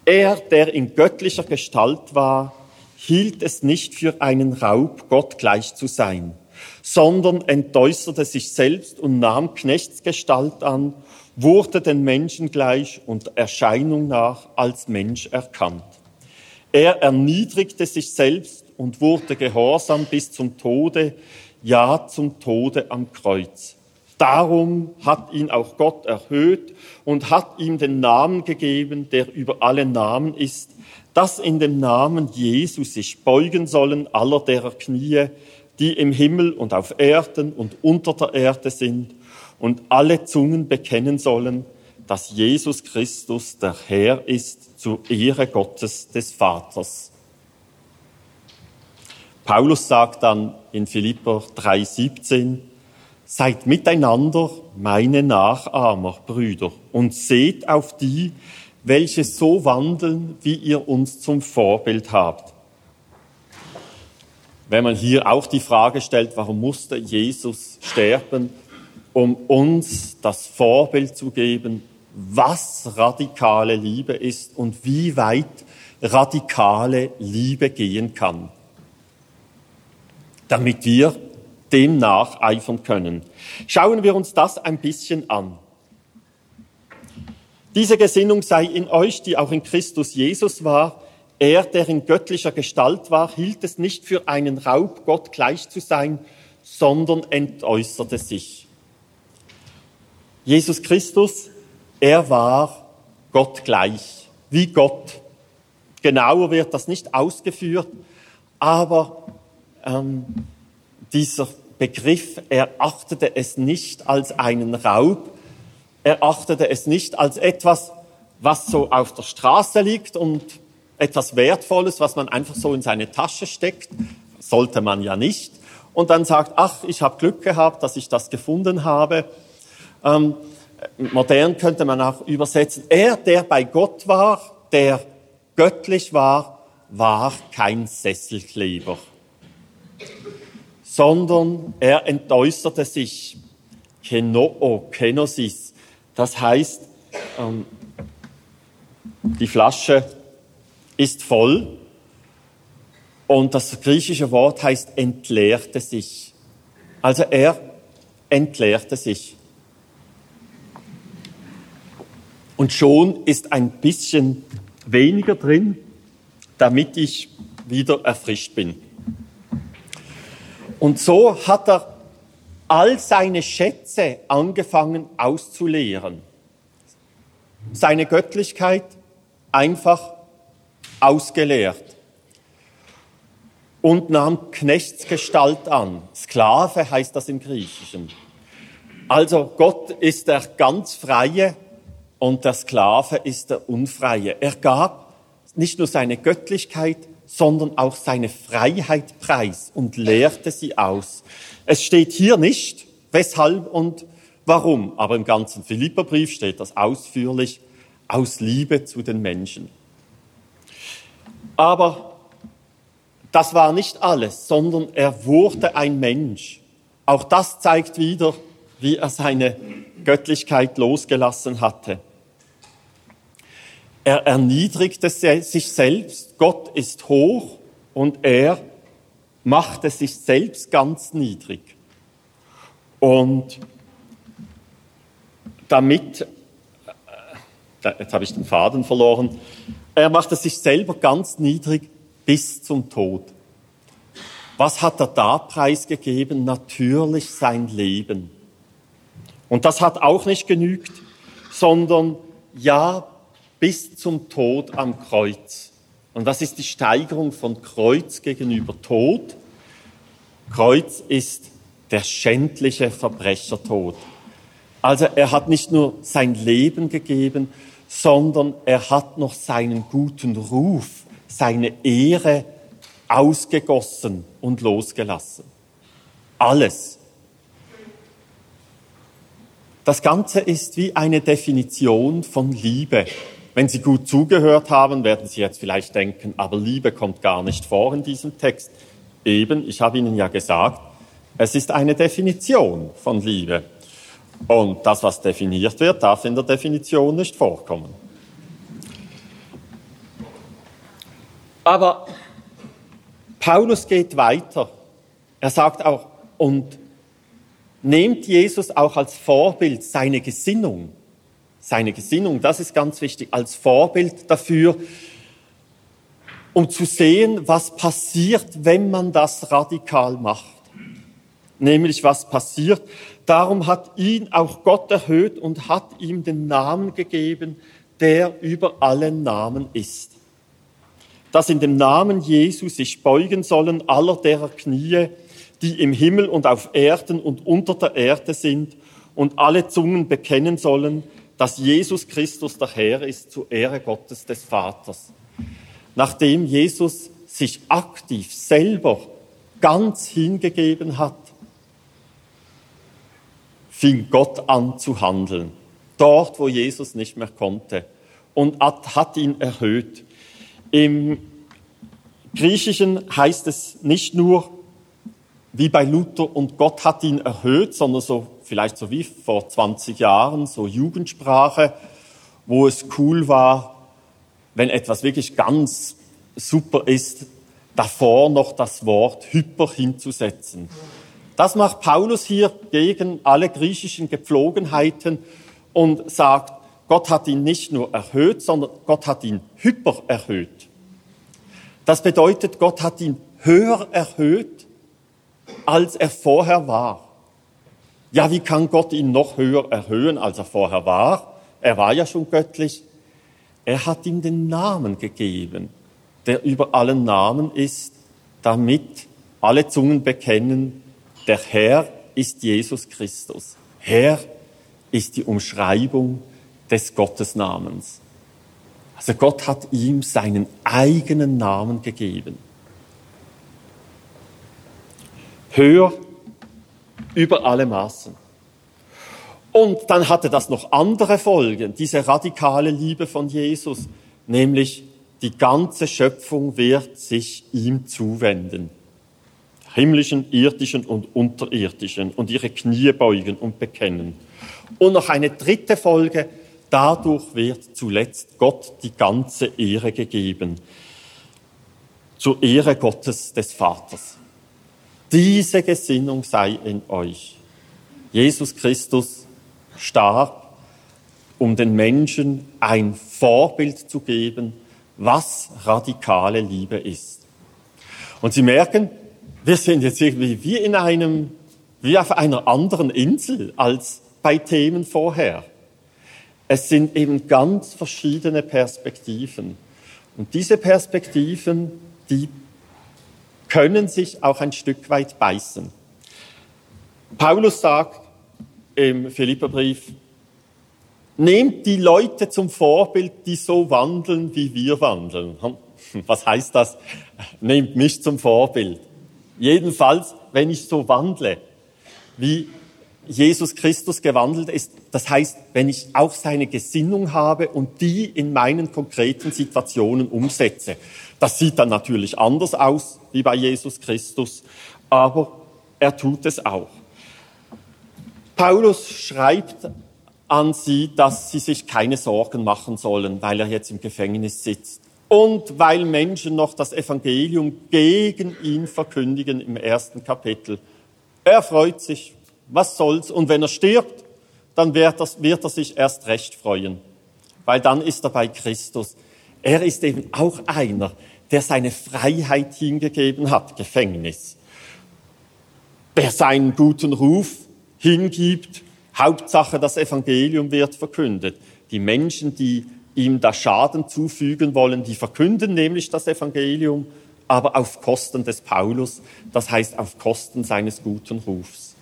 Er, der in göttlicher Gestalt war, hielt es nicht für einen Raub, Gott gleich zu sein sondern entäußerte sich selbst und nahm Knechtsgestalt an, wurde den Menschen gleich und Erscheinung nach als Mensch erkannt. Er erniedrigte sich selbst und wurde gehorsam bis zum Tode, ja zum Tode am Kreuz. Darum hat ihn auch Gott erhöht und hat ihm den Namen gegeben, der über alle Namen ist, dass in dem Namen Jesus sich beugen sollen aller derer Knie, die im Himmel und auf Erden und unter der Erde sind, und alle Zungen bekennen sollen, dass Jesus Christus der Herr ist zur Ehre Gottes des Vaters. Paulus sagt dann in Philipper 3,17, Seid miteinander meine Nachahmer, Brüder, und seht auf die, welche so wandeln, wie ihr uns zum Vorbild habt. Wenn man hier auch die Frage stellt, warum musste Jesus sterben, um uns das Vorbild zu geben, was radikale Liebe ist und wie weit radikale Liebe gehen kann, damit wir dem nacheifern können. Schauen wir uns das ein bisschen an. Diese Gesinnung sei in euch, die auch in Christus Jesus war, er, der in göttlicher Gestalt war, hielt es nicht für einen Raub, Gott gleich zu sein, sondern entäußerte sich. Jesus Christus, er war Gott gleich, wie Gott. Genauer wird das nicht ausgeführt, aber ähm, dieser Begriff, er achtete es nicht als einen Raub, er achtete es nicht als etwas, was so auf der Straße liegt und etwas Wertvolles, was man einfach so in seine Tasche steckt, sollte man ja nicht, und dann sagt, ach, ich habe Glück gehabt, dass ich das gefunden habe. Ähm, modern könnte man auch übersetzen, er, der bei Gott war, der göttlich war, war kein Sesselkleber, sondern er entäußerte sich. Kenoo, kenosis. Das heißt, ähm, die Flasche ist voll und das griechische Wort heißt entleerte sich. Also er entleerte sich. Und schon ist ein bisschen weniger drin, damit ich wieder erfrischt bin. Und so hat er all seine Schätze angefangen auszuleeren. Seine Göttlichkeit einfach ausgeleert und nahm Knechtsgestalt an. Sklave heißt das im Griechischen. Also Gott ist der ganz Freie und der Sklave ist der Unfreie. Er gab nicht nur seine Göttlichkeit, sondern auch seine Freiheit preis und lehrte sie aus. Es steht hier nicht, weshalb und warum, aber im ganzen Philipperbrief steht das ausführlich aus Liebe zu den Menschen. Aber das war nicht alles, sondern er wurde ein Mensch. Auch das zeigt wieder, wie er seine Göttlichkeit losgelassen hatte. Er erniedrigte sich selbst, Gott ist hoch und er machte sich selbst ganz niedrig. Und damit, äh, jetzt habe ich den Faden verloren, er machte sich selber ganz niedrig bis zum Tod. Was hat er da preisgegeben? Natürlich sein Leben. Und das hat auch nicht genügt, sondern ja, bis zum Tod am Kreuz. Und das ist die Steigerung von Kreuz gegenüber Tod. Kreuz ist der schändliche Verbrechertod. Also er hat nicht nur sein Leben gegeben, sondern er hat noch seinen guten Ruf, seine Ehre ausgegossen und losgelassen. Alles. Das Ganze ist wie eine Definition von Liebe. Wenn Sie gut zugehört haben, werden Sie jetzt vielleicht denken, aber Liebe kommt gar nicht vor in diesem Text. Eben, ich habe Ihnen ja gesagt, es ist eine Definition von Liebe. Und das, was definiert wird, darf in der Definition nicht vorkommen. Aber Paulus geht weiter. Er sagt auch, und nehmt Jesus auch als Vorbild seine Gesinnung seine Gesinnung, das ist ganz wichtig, als Vorbild dafür, um zu sehen, was passiert, wenn man das radikal macht. Nämlich was passiert. Darum hat ihn auch Gott erhöht und hat ihm den Namen gegeben, der über allen Namen ist. Dass in dem Namen Jesu sich beugen sollen aller derer Knie, die im Himmel und auf Erden und unter der Erde sind, und alle Zungen bekennen sollen, dass Jesus Christus der Herr ist zur Ehre Gottes des Vaters. Nachdem Jesus sich aktiv selber ganz hingegeben hat, fing Gott an zu handeln. Dort, wo Jesus nicht mehr konnte. Und hat ihn erhöht. Im Griechischen heißt es nicht nur, wie bei Luther, und Gott hat ihn erhöht, sondern so vielleicht so wie vor 20 Jahren, so Jugendsprache, wo es cool war, wenn etwas wirklich ganz super ist, davor noch das Wort hyper hinzusetzen. Das macht Paulus hier gegen alle griechischen Gepflogenheiten und sagt, Gott hat ihn nicht nur erhöht, sondern Gott hat ihn hyper erhöht. Das bedeutet, Gott hat ihn höher erhöht, als er vorher war. Ja, wie kann Gott ihn noch höher erhöhen, als er vorher war? Er war ja schon göttlich. Er hat ihm den Namen gegeben, der über allen Namen ist, damit alle Zungen bekennen, der Herr ist Jesus Christus. Herr ist die Umschreibung des Gottesnamens. Also Gott hat ihm seinen eigenen Namen gegeben. Höher über alle Maßen. Und dann hatte das noch andere Folgen, diese radikale Liebe von Jesus, nämlich die ganze Schöpfung wird sich ihm zuwenden. Himmlischen, irdischen und unterirdischen und ihre Knie beugen und bekennen. Und noch eine dritte Folge, dadurch wird zuletzt Gott die ganze Ehre gegeben. Zur Ehre Gottes des Vaters. Diese Gesinnung sei in euch. Jesus Christus starb, um den Menschen ein Vorbild zu geben, was radikale Liebe ist. Und Sie merken, wir sind jetzt irgendwie wie in einem, wie auf einer anderen Insel als bei Themen vorher. Es sind eben ganz verschiedene Perspektiven. Und diese Perspektiven, die können sich auch ein Stück weit beißen. Paulus sagt im Philipperbrief, nehmt die Leute zum Vorbild, die so wandeln, wie wir wandeln. Was heißt das? Nehmt mich zum Vorbild. Jedenfalls, wenn ich so wandle, wie Jesus Christus gewandelt ist, das heißt, wenn ich auch seine Gesinnung habe und die in meinen konkreten Situationen umsetze. Das sieht dann natürlich anders aus wie bei Jesus Christus, aber er tut es auch. Paulus schreibt an sie, dass sie sich keine Sorgen machen sollen, weil er jetzt im Gefängnis sitzt und weil Menschen noch das Evangelium gegen ihn verkündigen im ersten Kapitel. Er freut sich, was soll's, und wenn er stirbt, dann wird, er sich erst recht freuen, weil dann ist er bei Christus. Er ist eben auch einer, der seine Freiheit hingegeben hat, Gefängnis. Wer seinen guten Ruf hingibt, Hauptsache das Evangelium wird verkündet. Die Menschen, die ihm da Schaden zufügen wollen. Die verkünden nämlich das Evangelium, aber auf Kosten des Paulus, das heißt auf Kosten seines guten Rufs.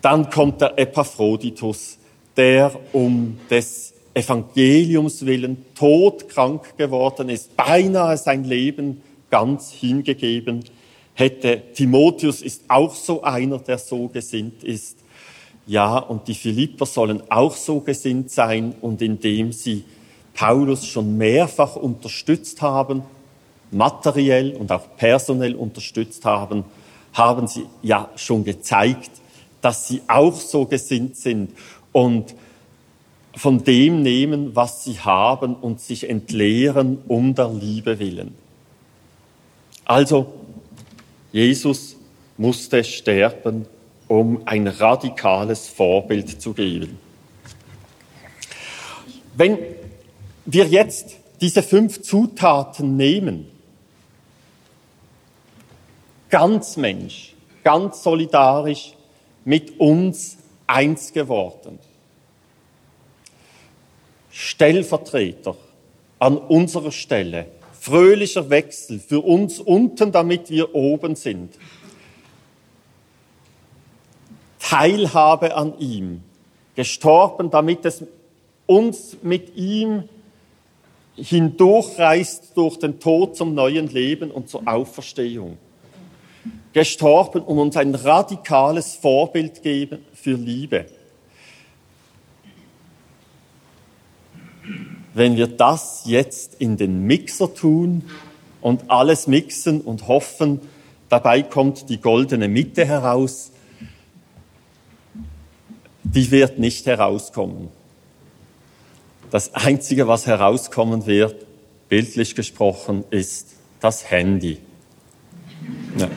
Dann kommt der Epaphroditus, der um des Evangeliums willen todkrank geworden ist, beinahe sein Leben ganz hingegeben hätte. Timotheus ist auch so einer, der so gesinnt ist. Ja, und die Philipper sollen auch so gesinnt sein und indem sie Paulus schon mehrfach unterstützt haben, materiell und auch personell unterstützt haben, haben sie ja schon gezeigt, dass sie auch so gesinnt sind und von dem nehmen, was sie haben und sich entleeren um der Liebe willen. Also, Jesus musste sterben um ein radikales Vorbild zu geben. Wenn wir jetzt diese fünf Zutaten nehmen, ganz Mensch, ganz solidarisch mit uns eins geworden, Stellvertreter an unserer Stelle, fröhlicher Wechsel für uns unten, damit wir oben sind, Teilhabe an ihm, gestorben, damit es uns mit ihm hindurchreißt durch den Tod zum neuen Leben und zur Auferstehung. Gestorben, um uns ein radikales Vorbild geben für Liebe. Wenn wir das jetzt in den Mixer tun und alles mixen und hoffen, dabei kommt die goldene Mitte heraus, die wird nicht herauskommen. Das Einzige, was herauskommen wird, bildlich gesprochen, ist das Handy. Ja.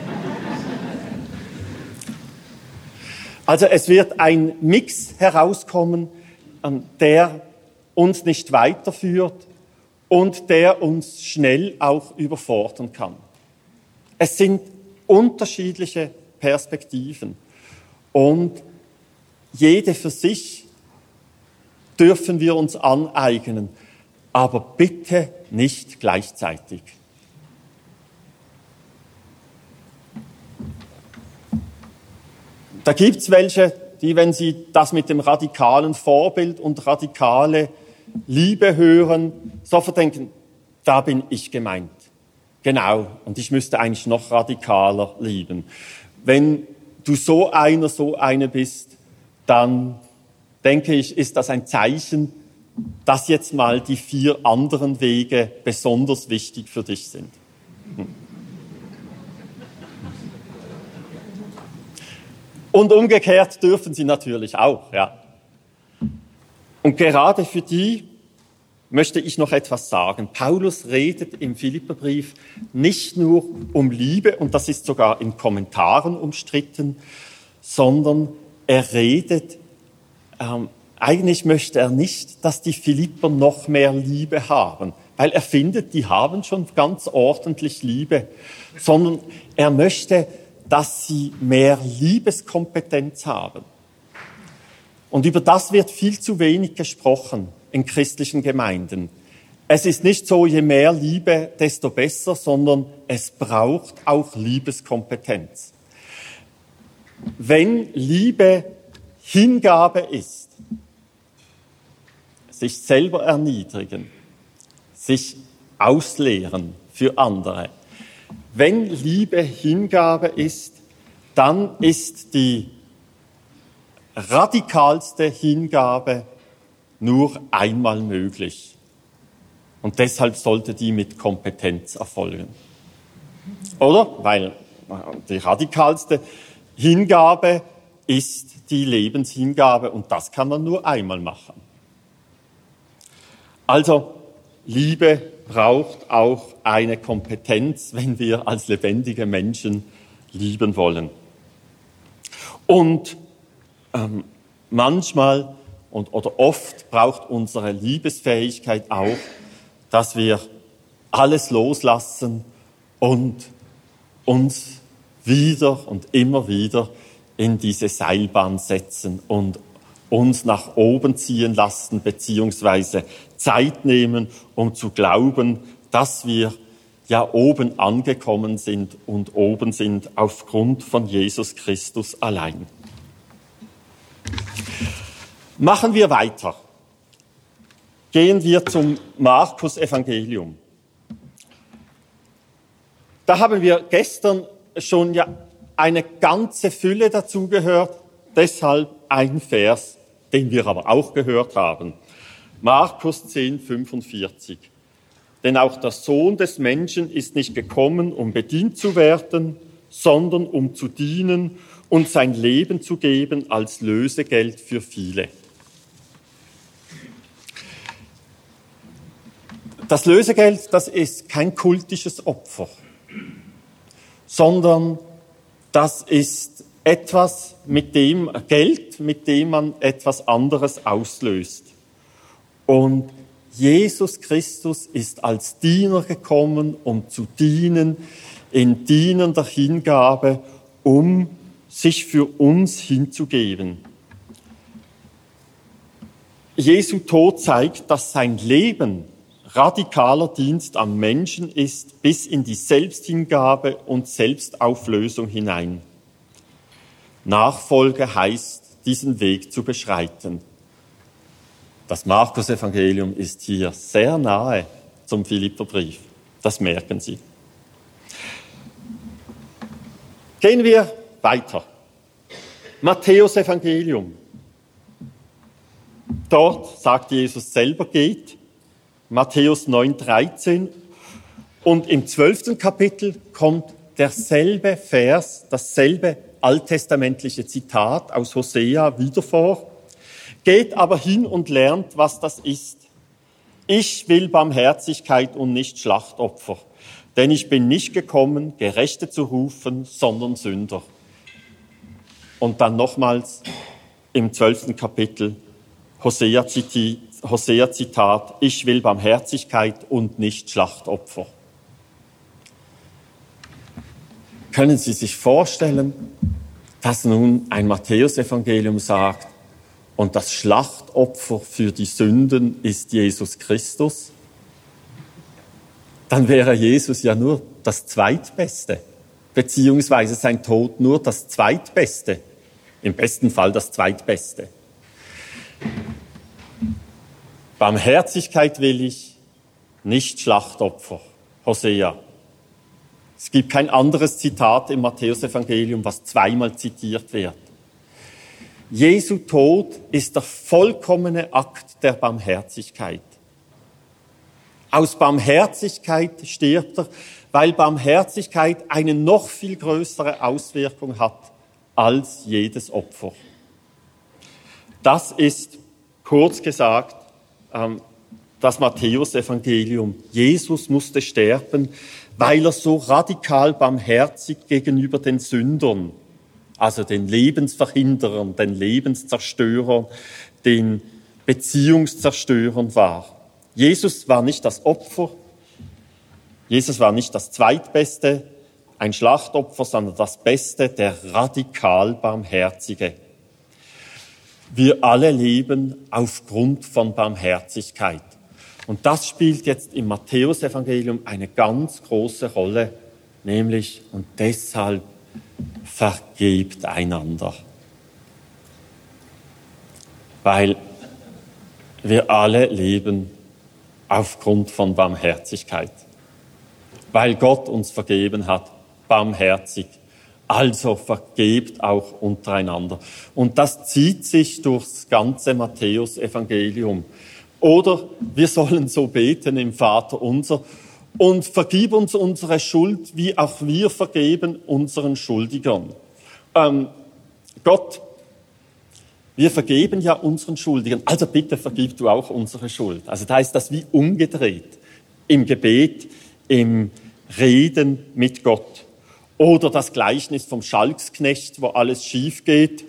Also es wird ein Mix herauskommen, ähm, der uns nicht weiterführt und der uns schnell auch überfordern kann. Es sind unterschiedliche Perspektiven und jede für sich dürfen wir uns aneignen, aber bitte nicht gleichzeitig. Da gibt's welche, die, wenn sie das mit dem radikalen Vorbild und radikale Liebe hören, sofort denken, da bin ich gemeint. Genau, und ich müsste eigentlich noch radikaler lieben. Wenn du so einer, so eine bist, dann denke ich, ist das ein Zeichen, dass jetzt mal die vier anderen Wege besonders wichtig für dich sind. Und umgekehrt dürfen sie natürlich auch, ja. Und gerade für die möchte ich noch etwas sagen. Paulus redet im Philipperbrief nicht nur um Liebe, und das ist sogar in Kommentaren umstritten, sondern er redet, ähm, eigentlich möchte er nicht, dass die Philipper noch mehr Liebe haben. weil er findet, die haben schon ganz ordentlich Liebe, sondern er möchte, dass sie mehr Liebeskompetenz haben. Und über das wird viel zu wenig gesprochen in christlichen Gemeinden. Es ist nicht so, je mehr Liebe, desto besser, sondern es braucht auch Liebeskompetenz. Wenn Liebe Hingabe ist, sich selber erniedrigen, sich ausleeren für andere. Wenn Liebe Hingabe ist, dann ist die radikalste Hingabe nur einmal möglich. Und deshalb sollte die mit Kompetenz erfolgen. Oder? Weil die radikalste Hingabe ist die Lebenshingabe und das kann man nur einmal machen. Also Liebe braucht auch eine Kompetenz, wenn wir als lebendige Menschen lieben wollen. Und ähm, manchmal und, oder oft braucht unsere Liebesfähigkeit auch, dass wir alles loslassen und uns wieder und immer wieder in diese Seilbahn setzen und uns nach oben ziehen lassen, beziehungsweise Zeit nehmen, um zu glauben, dass wir ja oben angekommen sind und oben sind aufgrund von Jesus Christus allein. Machen wir weiter. Gehen wir zum Markus Evangelium. Da haben wir gestern schon ja eine ganze Fülle dazu gehört, deshalb ein Vers, den wir aber auch gehört haben. Markus 10, 45. Denn auch der Sohn des Menschen ist nicht gekommen, um bedient zu werden, sondern um zu dienen und sein Leben zu geben als Lösegeld für viele. Das Lösegeld, das ist kein kultisches Opfer, sondern das ist etwas mit dem Geld, mit dem man etwas anderes auslöst. Und Jesus Christus ist als Diener gekommen, um zu dienen, in dienender Hingabe, um sich für uns hinzugeben. Jesu Tod zeigt, dass sein Leben radikaler Dienst am Menschen ist, bis in die Selbsthingabe und Selbstauflösung hinein. Nachfolge heißt, diesen Weg zu beschreiten. Das Markus-Evangelium ist hier sehr nahe zum Philipperbrief. Das merken Sie. Gehen wir weiter. Matthäus-Evangelium. Dort sagt Jesus selber, geht. Matthäus 9, 13. Und im zwölften Kapitel kommt derselbe Vers, dasselbe alttestamentliche Zitat aus Hosea wieder vor. Geht aber hin und lernt, was das ist. Ich will Barmherzigkeit und nicht Schlachtopfer, denn ich bin nicht gekommen, Gerechte zu rufen, sondern Sünder. Und dann nochmals im zwölften Kapitel Hosea, Hosea Zitat, ich will Barmherzigkeit und nicht Schlachtopfer. Können Sie sich vorstellen, dass nun ein Matthäusevangelium sagt, und das Schlachtopfer für die Sünden ist Jesus Christus, dann wäre Jesus ja nur das Zweitbeste, beziehungsweise sein Tod nur das Zweitbeste, im besten Fall das Zweitbeste. Barmherzigkeit will ich, nicht Schlachtopfer. Hosea. Es gibt kein anderes Zitat im Matthäusevangelium, was zweimal zitiert wird. Jesu Tod ist der vollkommene Akt der Barmherzigkeit. Aus Barmherzigkeit stirbt er, weil Barmherzigkeit eine noch viel größere Auswirkung hat als jedes Opfer. Das ist kurz gesagt das Matthäusevangelium. Jesus musste sterben, weil er so radikal barmherzig gegenüber den Sündern also den Lebensverhinderern, den Lebenszerstörern, den Beziehungszerstörern war. Jesus war nicht das Opfer, Jesus war nicht das zweitbeste, ein Schlachtopfer, sondern das Beste, der radikal Barmherzige. Wir alle leben aufgrund von Barmherzigkeit. Und das spielt jetzt im Matthäusevangelium eine ganz große Rolle, nämlich und deshalb vergebt einander. Weil wir alle leben aufgrund von Barmherzigkeit. Weil Gott uns vergeben hat, barmherzig. Also vergebt auch untereinander. Und das zieht sich durchs ganze Matthäusevangelium. Oder wir sollen so beten im Vater unser und vergib uns unsere Schuld, wie auch wir vergeben unseren Schuldigern. Ähm, Gott, wir vergeben ja unseren Schuldigern, also bitte vergib du auch unsere Schuld. Also da ist das wie umgedreht im Gebet, im Reden mit Gott. Oder das Gleichnis vom Schalksknecht, wo alles schief geht.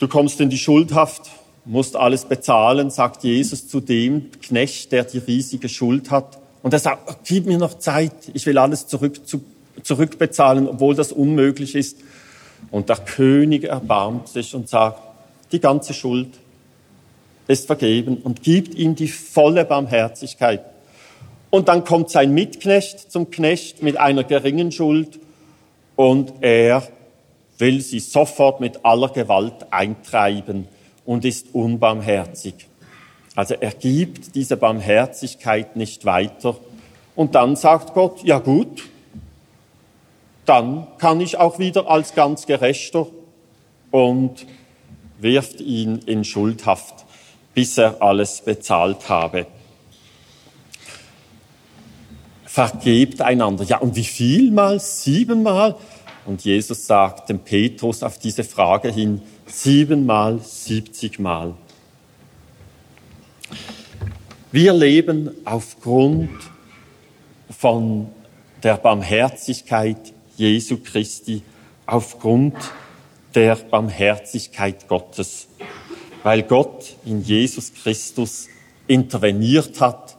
Du kommst in die Schuldhaft, musst alles bezahlen, sagt Jesus zu dem Knecht, der die riesige Schuld hat. Und er sagt, gib mir noch Zeit, ich will alles zurück, zu, zurückbezahlen, obwohl das unmöglich ist. Und der König erbarmt sich und sagt, die ganze Schuld ist vergeben und gibt ihm die volle Barmherzigkeit. Und dann kommt sein Mitknecht zum Knecht mit einer geringen Schuld und er will sie sofort mit aller Gewalt eintreiben und ist unbarmherzig. Also er gibt diese Barmherzigkeit nicht weiter. Und dann sagt Gott, ja gut, dann kann ich auch wieder als ganz Gerechter und wirft ihn in Schuldhaft, bis er alles bezahlt habe. Vergebt einander. Ja, und wie vielmal? Siebenmal? Und Jesus sagt dem Petrus auf diese Frage hin, siebenmal, siebzigmal. Wir leben aufgrund von der Barmherzigkeit Jesu Christi, aufgrund der Barmherzigkeit Gottes, weil Gott in Jesus Christus interveniert hat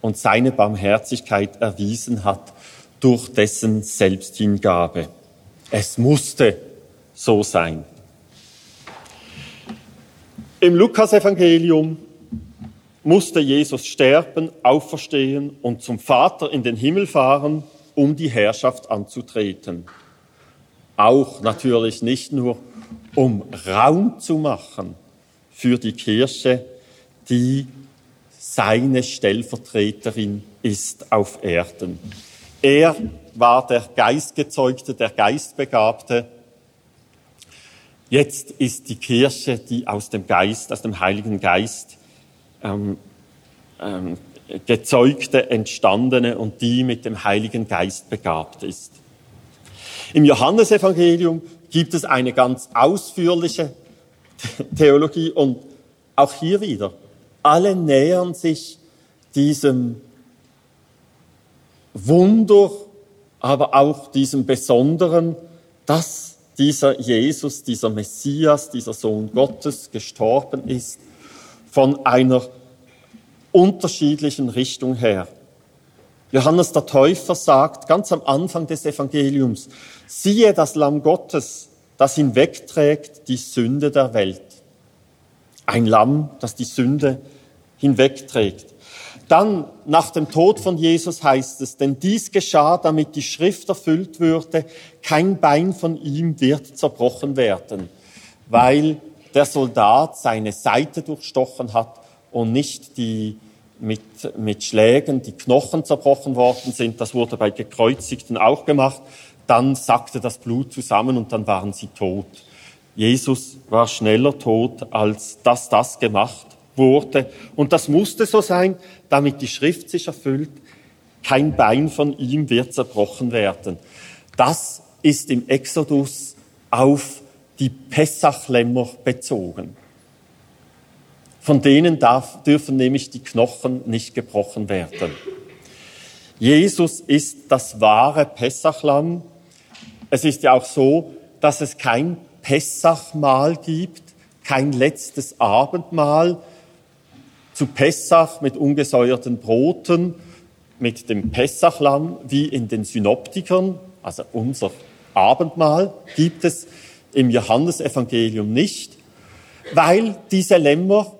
und seine Barmherzigkeit erwiesen hat durch dessen Selbsthingabe. Es musste so sein. Im Lukasevangelium musste Jesus sterben, auferstehen und zum Vater in den Himmel fahren, um die Herrschaft anzutreten. Auch natürlich nicht nur, um Raum zu machen für die Kirche, die seine Stellvertreterin ist auf Erden. Er war der Geistgezeugte, der Geistbegabte, Jetzt ist die Kirche, die aus dem Geist, aus dem Heiligen Geist ähm, ähm, gezeugte, entstandene und die mit dem Heiligen Geist begabt ist. Im Johannesevangelium gibt es eine ganz ausführliche Theologie und auch hier wieder, alle nähern sich diesem Wunder, aber auch diesem Besonderen, dass dieser Jesus, dieser Messias, dieser Sohn Gottes gestorben ist, von einer unterschiedlichen Richtung her. Johannes der Täufer sagt ganz am Anfang des Evangeliums, siehe das Lamm Gottes, das hinwegträgt die Sünde der Welt. Ein Lamm, das die Sünde hinwegträgt. Dann nach dem Tod von Jesus heißt es, denn dies geschah, damit die Schrift erfüllt würde, kein Bein von ihm wird zerbrochen werden, weil der Soldat seine Seite durchstochen hat und nicht die mit, mit Schlägen die Knochen zerbrochen worden sind. Das wurde bei Gekreuzigten auch gemacht. Dann sackte das Blut zusammen und dann waren sie tot. Jesus war schneller tot, als dass das gemacht wurde. Und das musste so sein, damit die Schrift sich erfüllt. Kein Bein von ihm wird zerbrochen werden. Das ist im Exodus auf die Pessachlämmer bezogen. Von denen darf, dürfen nämlich die Knochen nicht gebrochen werden. Jesus ist das wahre Pessachlamm. Es ist ja auch so, dass es kein Pessachmahl gibt, kein letztes Abendmahl, zu Pessach mit ungesäuerten Broten, mit dem Pessachlamm, wie in den Synoptikern, also unser Abendmahl, gibt es im Johannesevangelium nicht, weil diese Lämmer,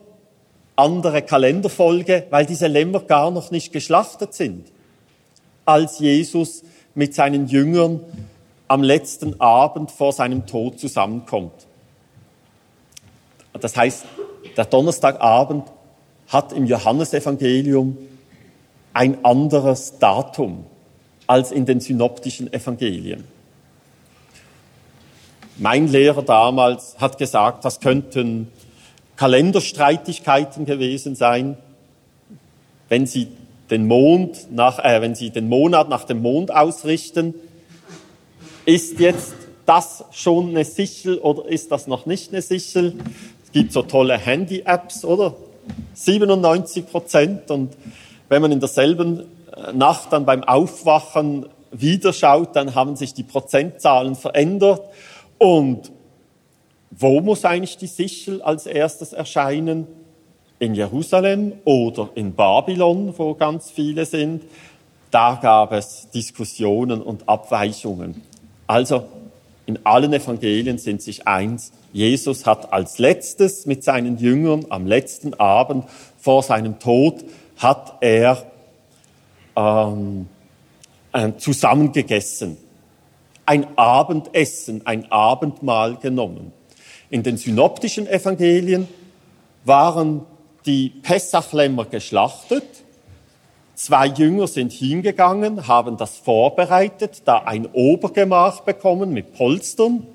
andere Kalenderfolge, weil diese Lämmer gar noch nicht geschlachtet sind, als Jesus mit seinen Jüngern am letzten Abend vor seinem Tod zusammenkommt. Das heißt, der Donnerstagabend hat im Johannesevangelium ein anderes Datum als in den synoptischen Evangelien. Mein Lehrer damals hat gesagt, das könnten Kalenderstreitigkeiten gewesen sein, wenn Sie den Mond nach, äh, wenn Sie den Monat nach dem Mond ausrichten, ist jetzt das schon eine Sichel oder ist das noch nicht eine Sichel? Es gibt so tolle Handy-Apps, oder? 97 Prozent und wenn man in derselben äh, Nacht dann beim Aufwachen wieder schaut, dann haben sich die Prozentzahlen verändert und wo muss eigentlich die Sichel als erstes erscheinen? In Jerusalem oder in Babylon, wo ganz viele sind? Da gab es Diskussionen und Abweichungen. Also in allen Evangelien sind sich eins, Jesus hat als letztes mit seinen Jüngern am letzten Abend vor seinem Tod, hat er ähm, äh, zusammengegessen. Ein Abendessen, ein Abendmahl genommen. In den synoptischen Evangelien waren die Pessachlämmer geschlachtet Zwei Jünger sind hingegangen, haben das vorbereitet, da ein Obergemach bekommen mit Polstern.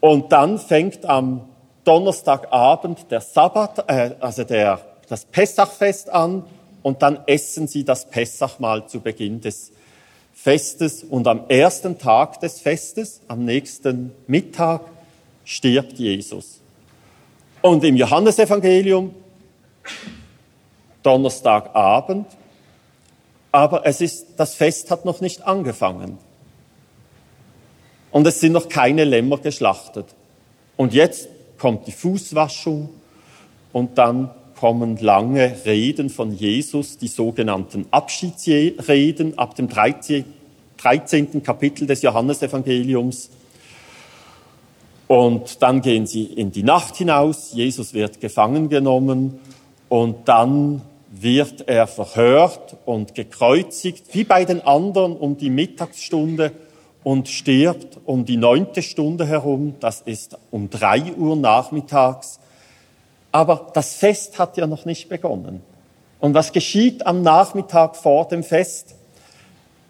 Und dann fängt am Donnerstagabend der Sabbat, äh, also der, das Pessachfest an und dann essen sie das Pessachmahl zu Beginn des Festes und am ersten Tag des Festes, am nächsten Mittag, stirbt Jesus. Und im Johannesevangelium Donnerstagabend, aber es ist, das Fest hat noch nicht angefangen. Und es sind noch keine Lämmer geschlachtet. Und jetzt kommt die Fußwaschung und dann kommen lange Reden von Jesus, die sogenannten Abschiedsreden ab dem 13. Kapitel des Johannesevangeliums. Und dann gehen sie in die Nacht hinaus, Jesus wird gefangen genommen und dann wird er verhört und gekreuzigt, wie bei den anderen um die Mittagsstunde und stirbt um die neunte Stunde herum, das ist um drei Uhr nachmittags. Aber das Fest hat ja noch nicht begonnen. Und was geschieht am Nachmittag vor dem Fest?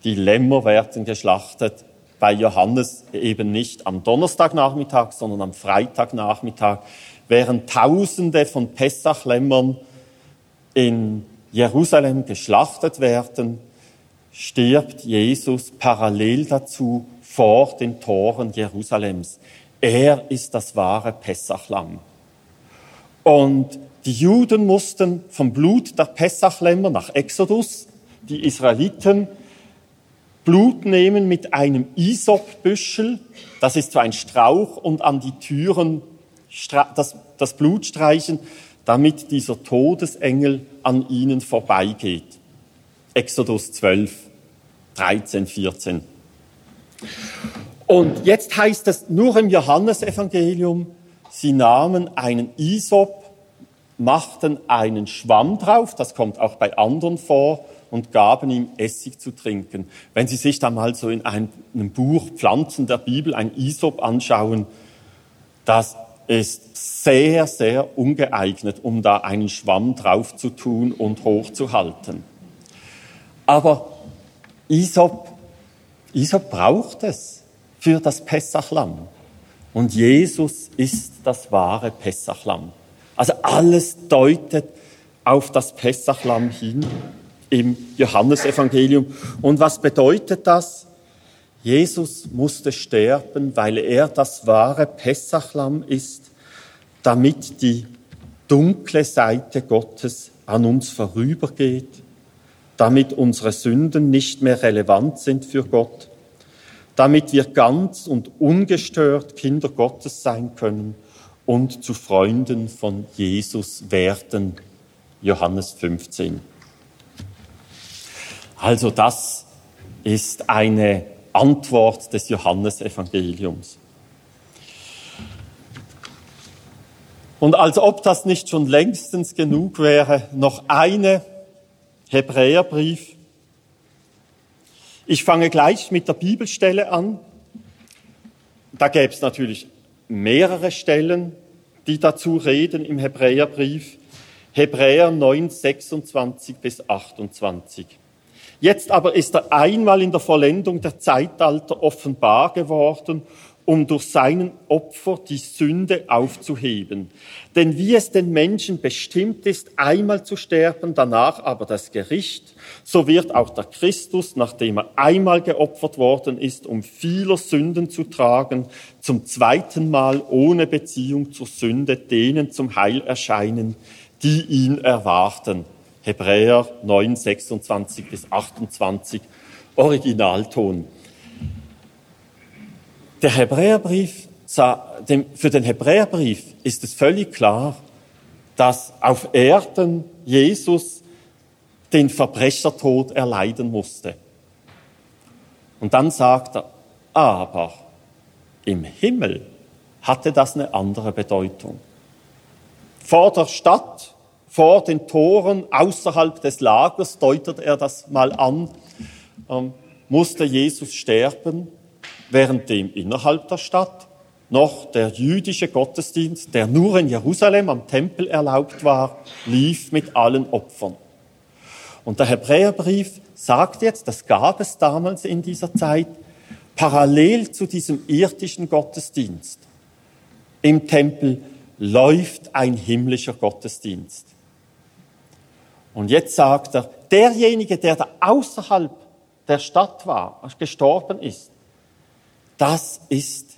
Die Lämmer werden geschlachtet. Bei Johannes eben nicht am Donnerstagnachmittag, sondern am Freitagnachmittag, während Tausende von Pessachlämmern in Jerusalem geschlachtet werden, stirbt Jesus parallel dazu vor den Toren Jerusalems. Er ist das wahre Pessachlamm. Und die Juden mussten vom Blut der Pessachlämmer nach Exodus, die Israeliten, Blut nehmen mit einem Isopbüschel, das ist so ein Strauch, und an die Türen das, das Blut streichen damit dieser Todesengel an ihnen vorbeigeht. Exodus 12, 13, 14. Und jetzt heißt es nur im Johannesevangelium, sie nahmen einen Isop, machten einen Schwamm drauf, das kommt auch bei anderen vor, und gaben ihm Essig zu trinken. Wenn Sie sich da mal so in einem Buch Pflanzen der Bibel ein Isop anschauen, das ist sehr, sehr ungeeignet, um da einen Schwamm drauf zu tun und hochzuhalten. Aber Isop, Isop braucht es für das Pessachlamm. Und Jesus ist das wahre Pessachlamm. Also alles deutet auf das Pessachlamm hin im Johannesevangelium. Und was bedeutet das? Jesus musste sterben, weil er das wahre Pessachlamm ist, damit die dunkle Seite Gottes an uns vorübergeht, damit unsere Sünden nicht mehr relevant sind für Gott, damit wir ganz und ungestört Kinder Gottes sein können und zu Freunden von Jesus werden Johannes 15. Also das ist eine Antwort des Johannesevangeliums. Und als ob das nicht schon längstens genug wäre, noch eine Hebräerbrief. Ich fange gleich mit der Bibelstelle an. Da gäbe es natürlich mehrere Stellen, die dazu reden im Hebräerbrief. Hebräer 9, 26 bis 28. Jetzt aber ist er einmal in der Vollendung der Zeitalter offenbar geworden, um durch seinen Opfer die Sünde aufzuheben. Denn wie es den Menschen bestimmt ist, einmal zu sterben, danach aber das Gericht, so wird auch der Christus, nachdem er einmal geopfert worden ist, um vieler Sünden zu tragen, zum zweiten Mal ohne Beziehung zur Sünde denen zum Heil erscheinen, die ihn erwarten. Hebräer 9, 26 bis 28, Originalton. Der Hebräerbrief, für den Hebräerbrief ist es völlig klar, dass auf Erden Jesus den Verbrechertod erleiden musste. Und dann sagt er, aber im Himmel hatte das eine andere Bedeutung. Vor der Stadt vor den Toren außerhalb des Lagers, deutet er das mal an, ähm, musste Jesus sterben, währenddem innerhalb der Stadt noch der jüdische Gottesdienst, der nur in Jerusalem am Tempel erlaubt war, lief mit allen Opfern. Und der Hebräerbrief sagt jetzt, das gab es damals in dieser Zeit, parallel zu diesem irdischen Gottesdienst im Tempel läuft ein himmlischer Gottesdienst. Und jetzt sagt er, derjenige, der da außerhalb der Stadt war, gestorben ist, das ist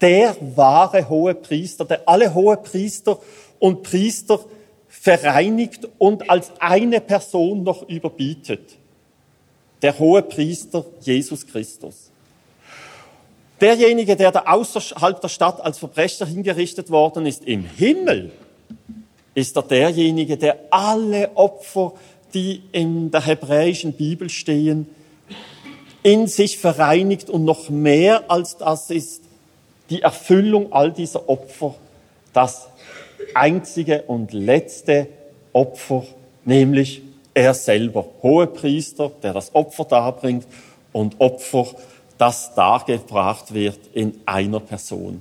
der wahre hohe Priester, der alle hohe Priester und Priester vereinigt und als eine Person noch überbietet. Der hohe Priester Jesus Christus. Derjenige, der da außerhalb der Stadt als Verbrecher hingerichtet worden ist, im Himmel, ist er derjenige, der alle Opfer, die in der hebräischen Bibel stehen, in sich vereinigt und noch mehr als das ist die Erfüllung all dieser Opfer, das einzige und letzte Opfer, nämlich er selber, Hohepriester, der das Opfer darbringt und Opfer, das dargebracht wird in einer Person.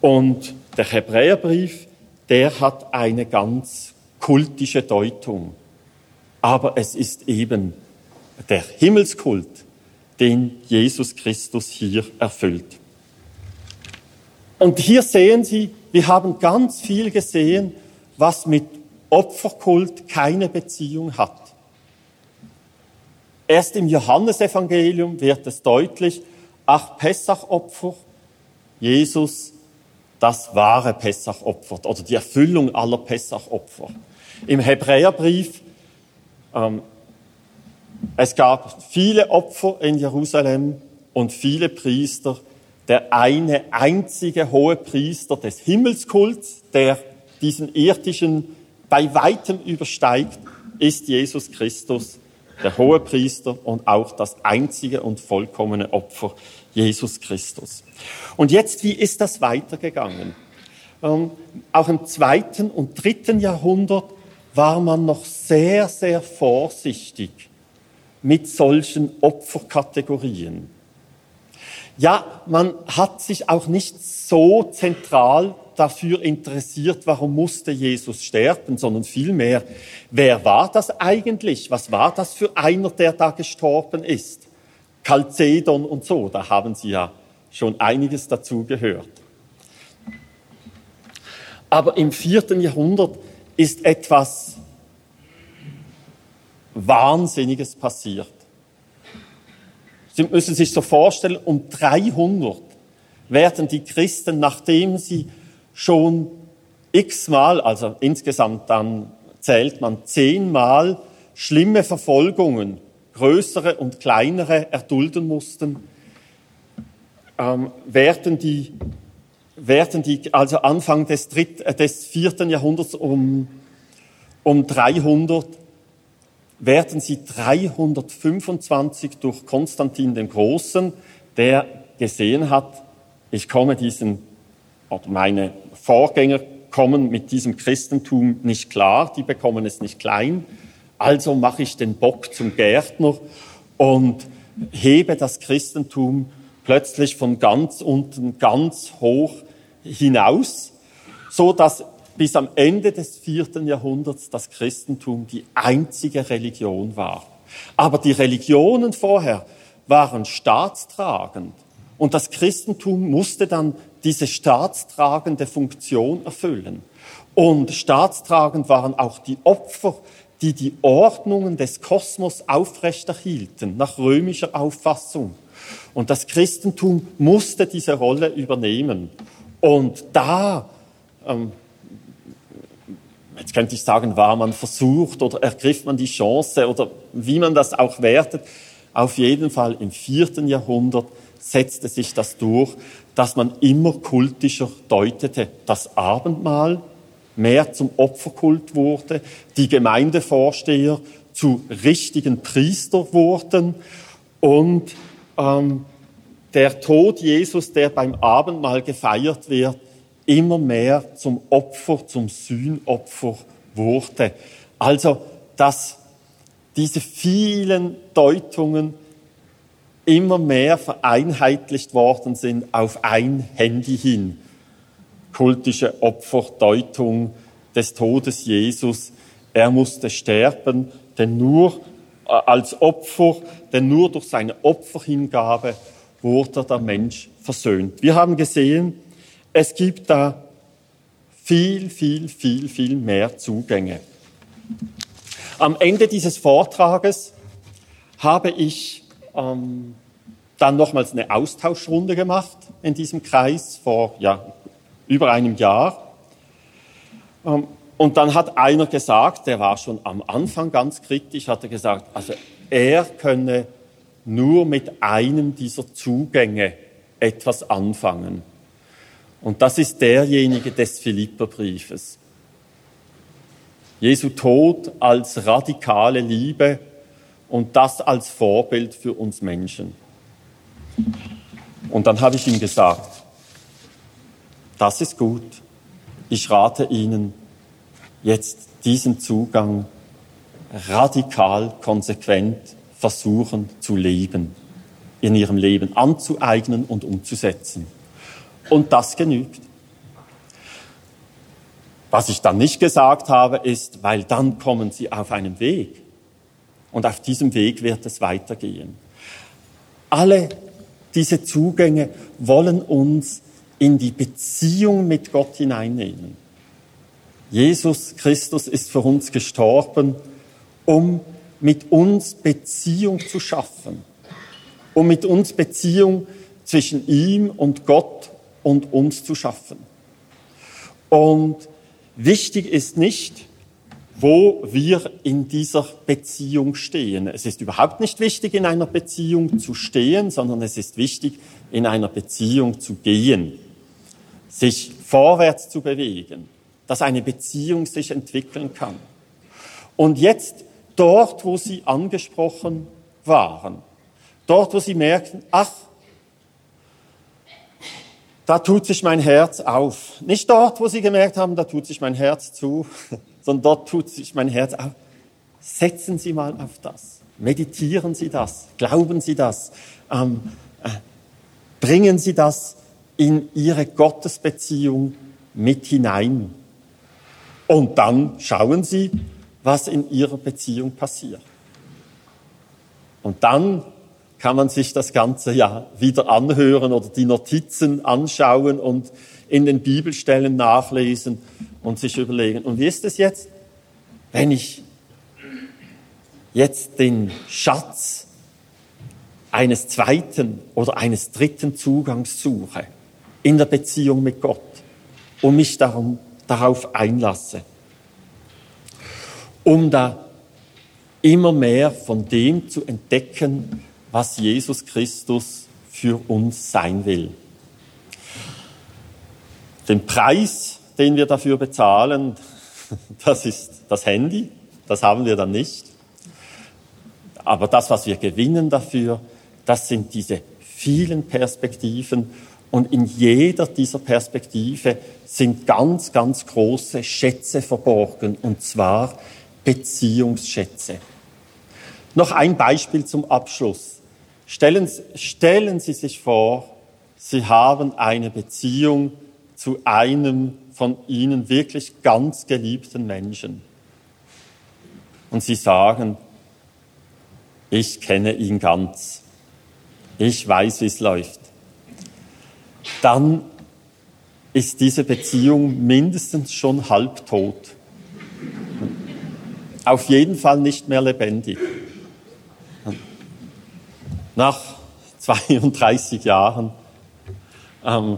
Und der Hebräerbrief der hat eine ganz kultische Deutung. Aber es ist eben der Himmelskult, den Jesus Christus hier erfüllt. Und hier sehen Sie, wir haben ganz viel gesehen, was mit Opferkult keine Beziehung hat. Erst im Johannesevangelium wird es deutlich, ach, Pessachopfer, Jesus das wahre Pessachopfer oder die Erfüllung aller Pessachopfer. Im Hebräerbrief, ähm, es gab viele Opfer in Jerusalem und viele Priester. Der eine einzige hohe Priester des Himmelskults, der diesen irdischen bei weitem übersteigt, ist Jesus Christus, der hohe Priester und auch das einzige und vollkommene Opfer Jesus Christus. Und jetzt, wie ist das weitergegangen? Ähm, auch im zweiten und dritten Jahrhundert war man noch sehr, sehr vorsichtig mit solchen Opferkategorien. Ja, man hat sich auch nicht so zentral dafür interessiert, warum musste Jesus sterben, sondern vielmehr, wer war das eigentlich? Was war das für einer, der da gestorben ist? Chalcedon und so, da haben Sie ja schon einiges dazu gehört. Aber im vierten Jahrhundert ist etwas Wahnsinniges passiert. Sie müssen sich so vorstellen, um 300 werden die Christen, nachdem sie schon x-mal, also insgesamt dann zählt man zehnmal, schlimme Verfolgungen größere und kleinere erdulden mussten, ähm, werden die, werden die, also Anfang des, dritt, äh, des vierten Jahrhunderts um, um 300 werden sie 325 durch Konstantin den Großen, der gesehen hat, ich komme diesen, oder meine Vorgänger kommen mit diesem Christentum nicht klar, die bekommen es nicht klein, also mache ich den Bock zum Gärtner und hebe das Christentum plötzlich von ganz unten ganz hoch hinaus, so dass bis am Ende des vierten Jahrhunderts das Christentum die einzige Religion war. Aber die Religionen vorher waren staatstragend und das Christentum musste dann diese staatstragende Funktion erfüllen. Und staatstragend waren auch die Opfer, die die Ordnungen des Kosmos aufrechterhielten, nach römischer Auffassung. Und das Christentum musste diese Rolle übernehmen. Und da, ähm, jetzt könnte ich sagen, war man versucht oder ergriff man die Chance oder wie man das auch wertet, auf jeden Fall im vierten Jahrhundert setzte sich das durch, dass man immer kultischer deutete. Das Abendmahl mehr zum Opferkult wurde, die Gemeindevorsteher zu richtigen Priester wurden und ähm, der Tod Jesus, der beim Abendmahl gefeiert wird, immer mehr zum Opfer, zum Sühnopfer wurde. Also, dass diese vielen Deutungen immer mehr vereinheitlicht worden sind auf ein Handy hin. Kultische Opferdeutung des Todes Jesus. Er musste sterben, denn nur äh, als Opfer, denn nur durch seine Opferhingabe wurde der Mensch versöhnt. Wir haben gesehen, es gibt da viel, viel, viel, viel mehr Zugänge. Am Ende dieses Vortrages habe ich ähm, dann nochmals eine Austauschrunde gemacht in diesem Kreis vor ja, über einem Jahr. Ähm, und dann hat einer gesagt, der war schon am Anfang ganz kritisch, hat er gesagt, also er könne nur mit einem dieser Zugänge etwas anfangen. Und das ist derjenige des Philipperbriefes. Jesu Tod als radikale Liebe und das als Vorbild für uns Menschen. Und dann habe ich ihm gesagt, das ist gut. Ich rate Ihnen jetzt diesen Zugang radikal, konsequent versuchen zu leben, in ihrem Leben anzueignen und umzusetzen. Und das genügt. Was ich dann nicht gesagt habe, ist, weil dann kommen sie auf einen Weg. Und auf diesem Weg wird es weitergehen. Alle diese Zugänge wollen uns in die Beziehung mit Gott hineinnehmen. Jesus Christus ist für uns gestorben, um mit uns Beziehung zu schaffen, um mit uns Beziehung zwischen ihm und Gott und uns zu schaffen. Und wichtig ist nicht, wo wir in dieser Beziehung stehen. Es ist überhaupt nicht wichtig, in einer Beziehung zu stehen, sondern es ist wichtig, in einer Beziehung zu gehen, sich vorwärts zu bewegen, dass eine Beziehung sich entwickeln kann. Und jetzt dort, wo sie angesprochen waren. Dort, wo sie merkten, ach, da tut sich mein Herz auf. Nicht dort, wo sie gemerkt haben, da tut sich mein Herz zu, sondern dort tut sich mein Herz auf. Setzen Sie mal auf das. Meditieren Sie das. Glauben Sie das. Ähm, äh, bringen Sie das in Ihre Gottesbeziehung mit hinein. Und dann schauen Sie, was in ihrer Beziehung passiert. Und dann kann man sich das Ganze ja wieder anhören oder die Notizen anschauen und in den Bibelstellen nachlesen und sich überlegen, und wie ist es jetzt, wenn ich jetzt den Schatz eines zweiten oder eines dritten Zugangs suche in der Beziehung mit Gott und mich darum, darauf einlasse um da immer mehr von dem zu entdecken, was Jesus Christus für uns sein will. Den Preis, den wir dafür bezahlen, das ist das Handy, das haben wir dann nicht. Aber das, was wir gewinnen dafür, das sind diese vielen Perspektiven. Und in jeder dieser Perspektive sind ganz, ganz große Schätze verborgen, und zwar Beziehungsschätze. Noch ein Beispiel zum Abschluss. Stellen, stellen Sie sich vor, Sie haben eine Beziehung zu einem von Ihnen wirklich ganz geliebten Menschen. Und Sie sagen, ich kenne ihn ganz. Ich weiß, wie es läuft. Dann ist diese Beziehung mindestens schon halbtot. Auf jeden Fall nicht mehr lebendig. Nach 32 Jahren, ähm,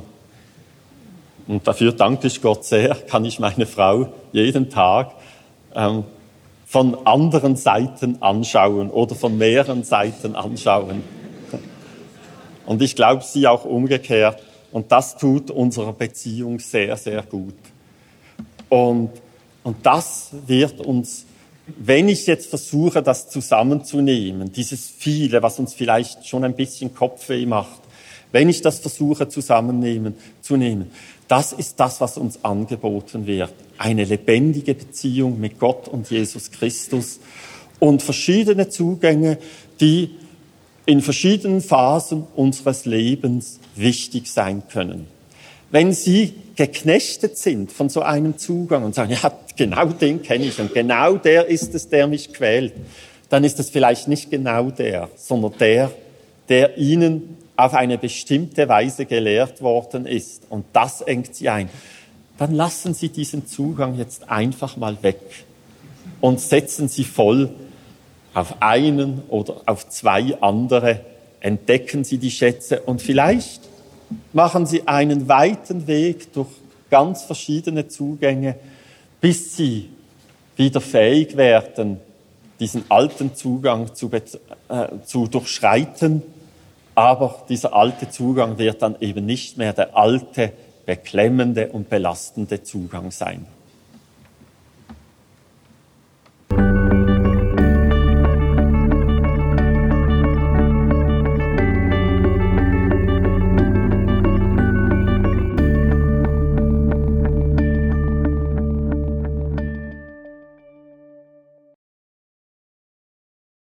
und dafür danke ich Gott sehr, kann ich meine Frau jeden Tag ähm, von anderen Seiten anschauen oder von mehreren Seiten anschauen. Und ich glaube, sie auch umgekehrt. Und das tut unserer Beziehung sehr, sehr gut. Und, und das wird uns, wenn ich jetzt versuche, das zusammenzunehmen, dieses viele, was uns vielleicht schon ein bisschen Kopfweh macht, wenn ich das versuche zusammennehmen, zu nehmen, das ist das, was uns angeboten wird. Eine lebendige Beziehung mit Gott und Jesus Christus und verschiedene Zugänge, die in verschiedenen Phasen unseres Lebens wichtig sein können. Wenn Sie geknechtet sind von so einem Zugang und sagen, ja, genau den kenne ich und genau der ist es, der mich quält, dann ist es vielleicht nicht genau der, sondern der, der Ihnen auf eine bestimmte Weise gelehrt worden ist und das engt Sie ein. Dann lassen Sie diesen Zugang jetzt einfach mal weg und setzen Sie voll auf einen oder auf zwei andere, entdecken Sie die Schätze und vielleicht machen Sie einen weiten Weg durch ganz verschiedene Zugänge, bis Sie wieder fähig werden, diesen alten Zugang zu, äh, zu durchschreiten. Aber dieser alte Zugang wird dann eben nicht mehr der alte, beklemmende und belastende Zugang sein.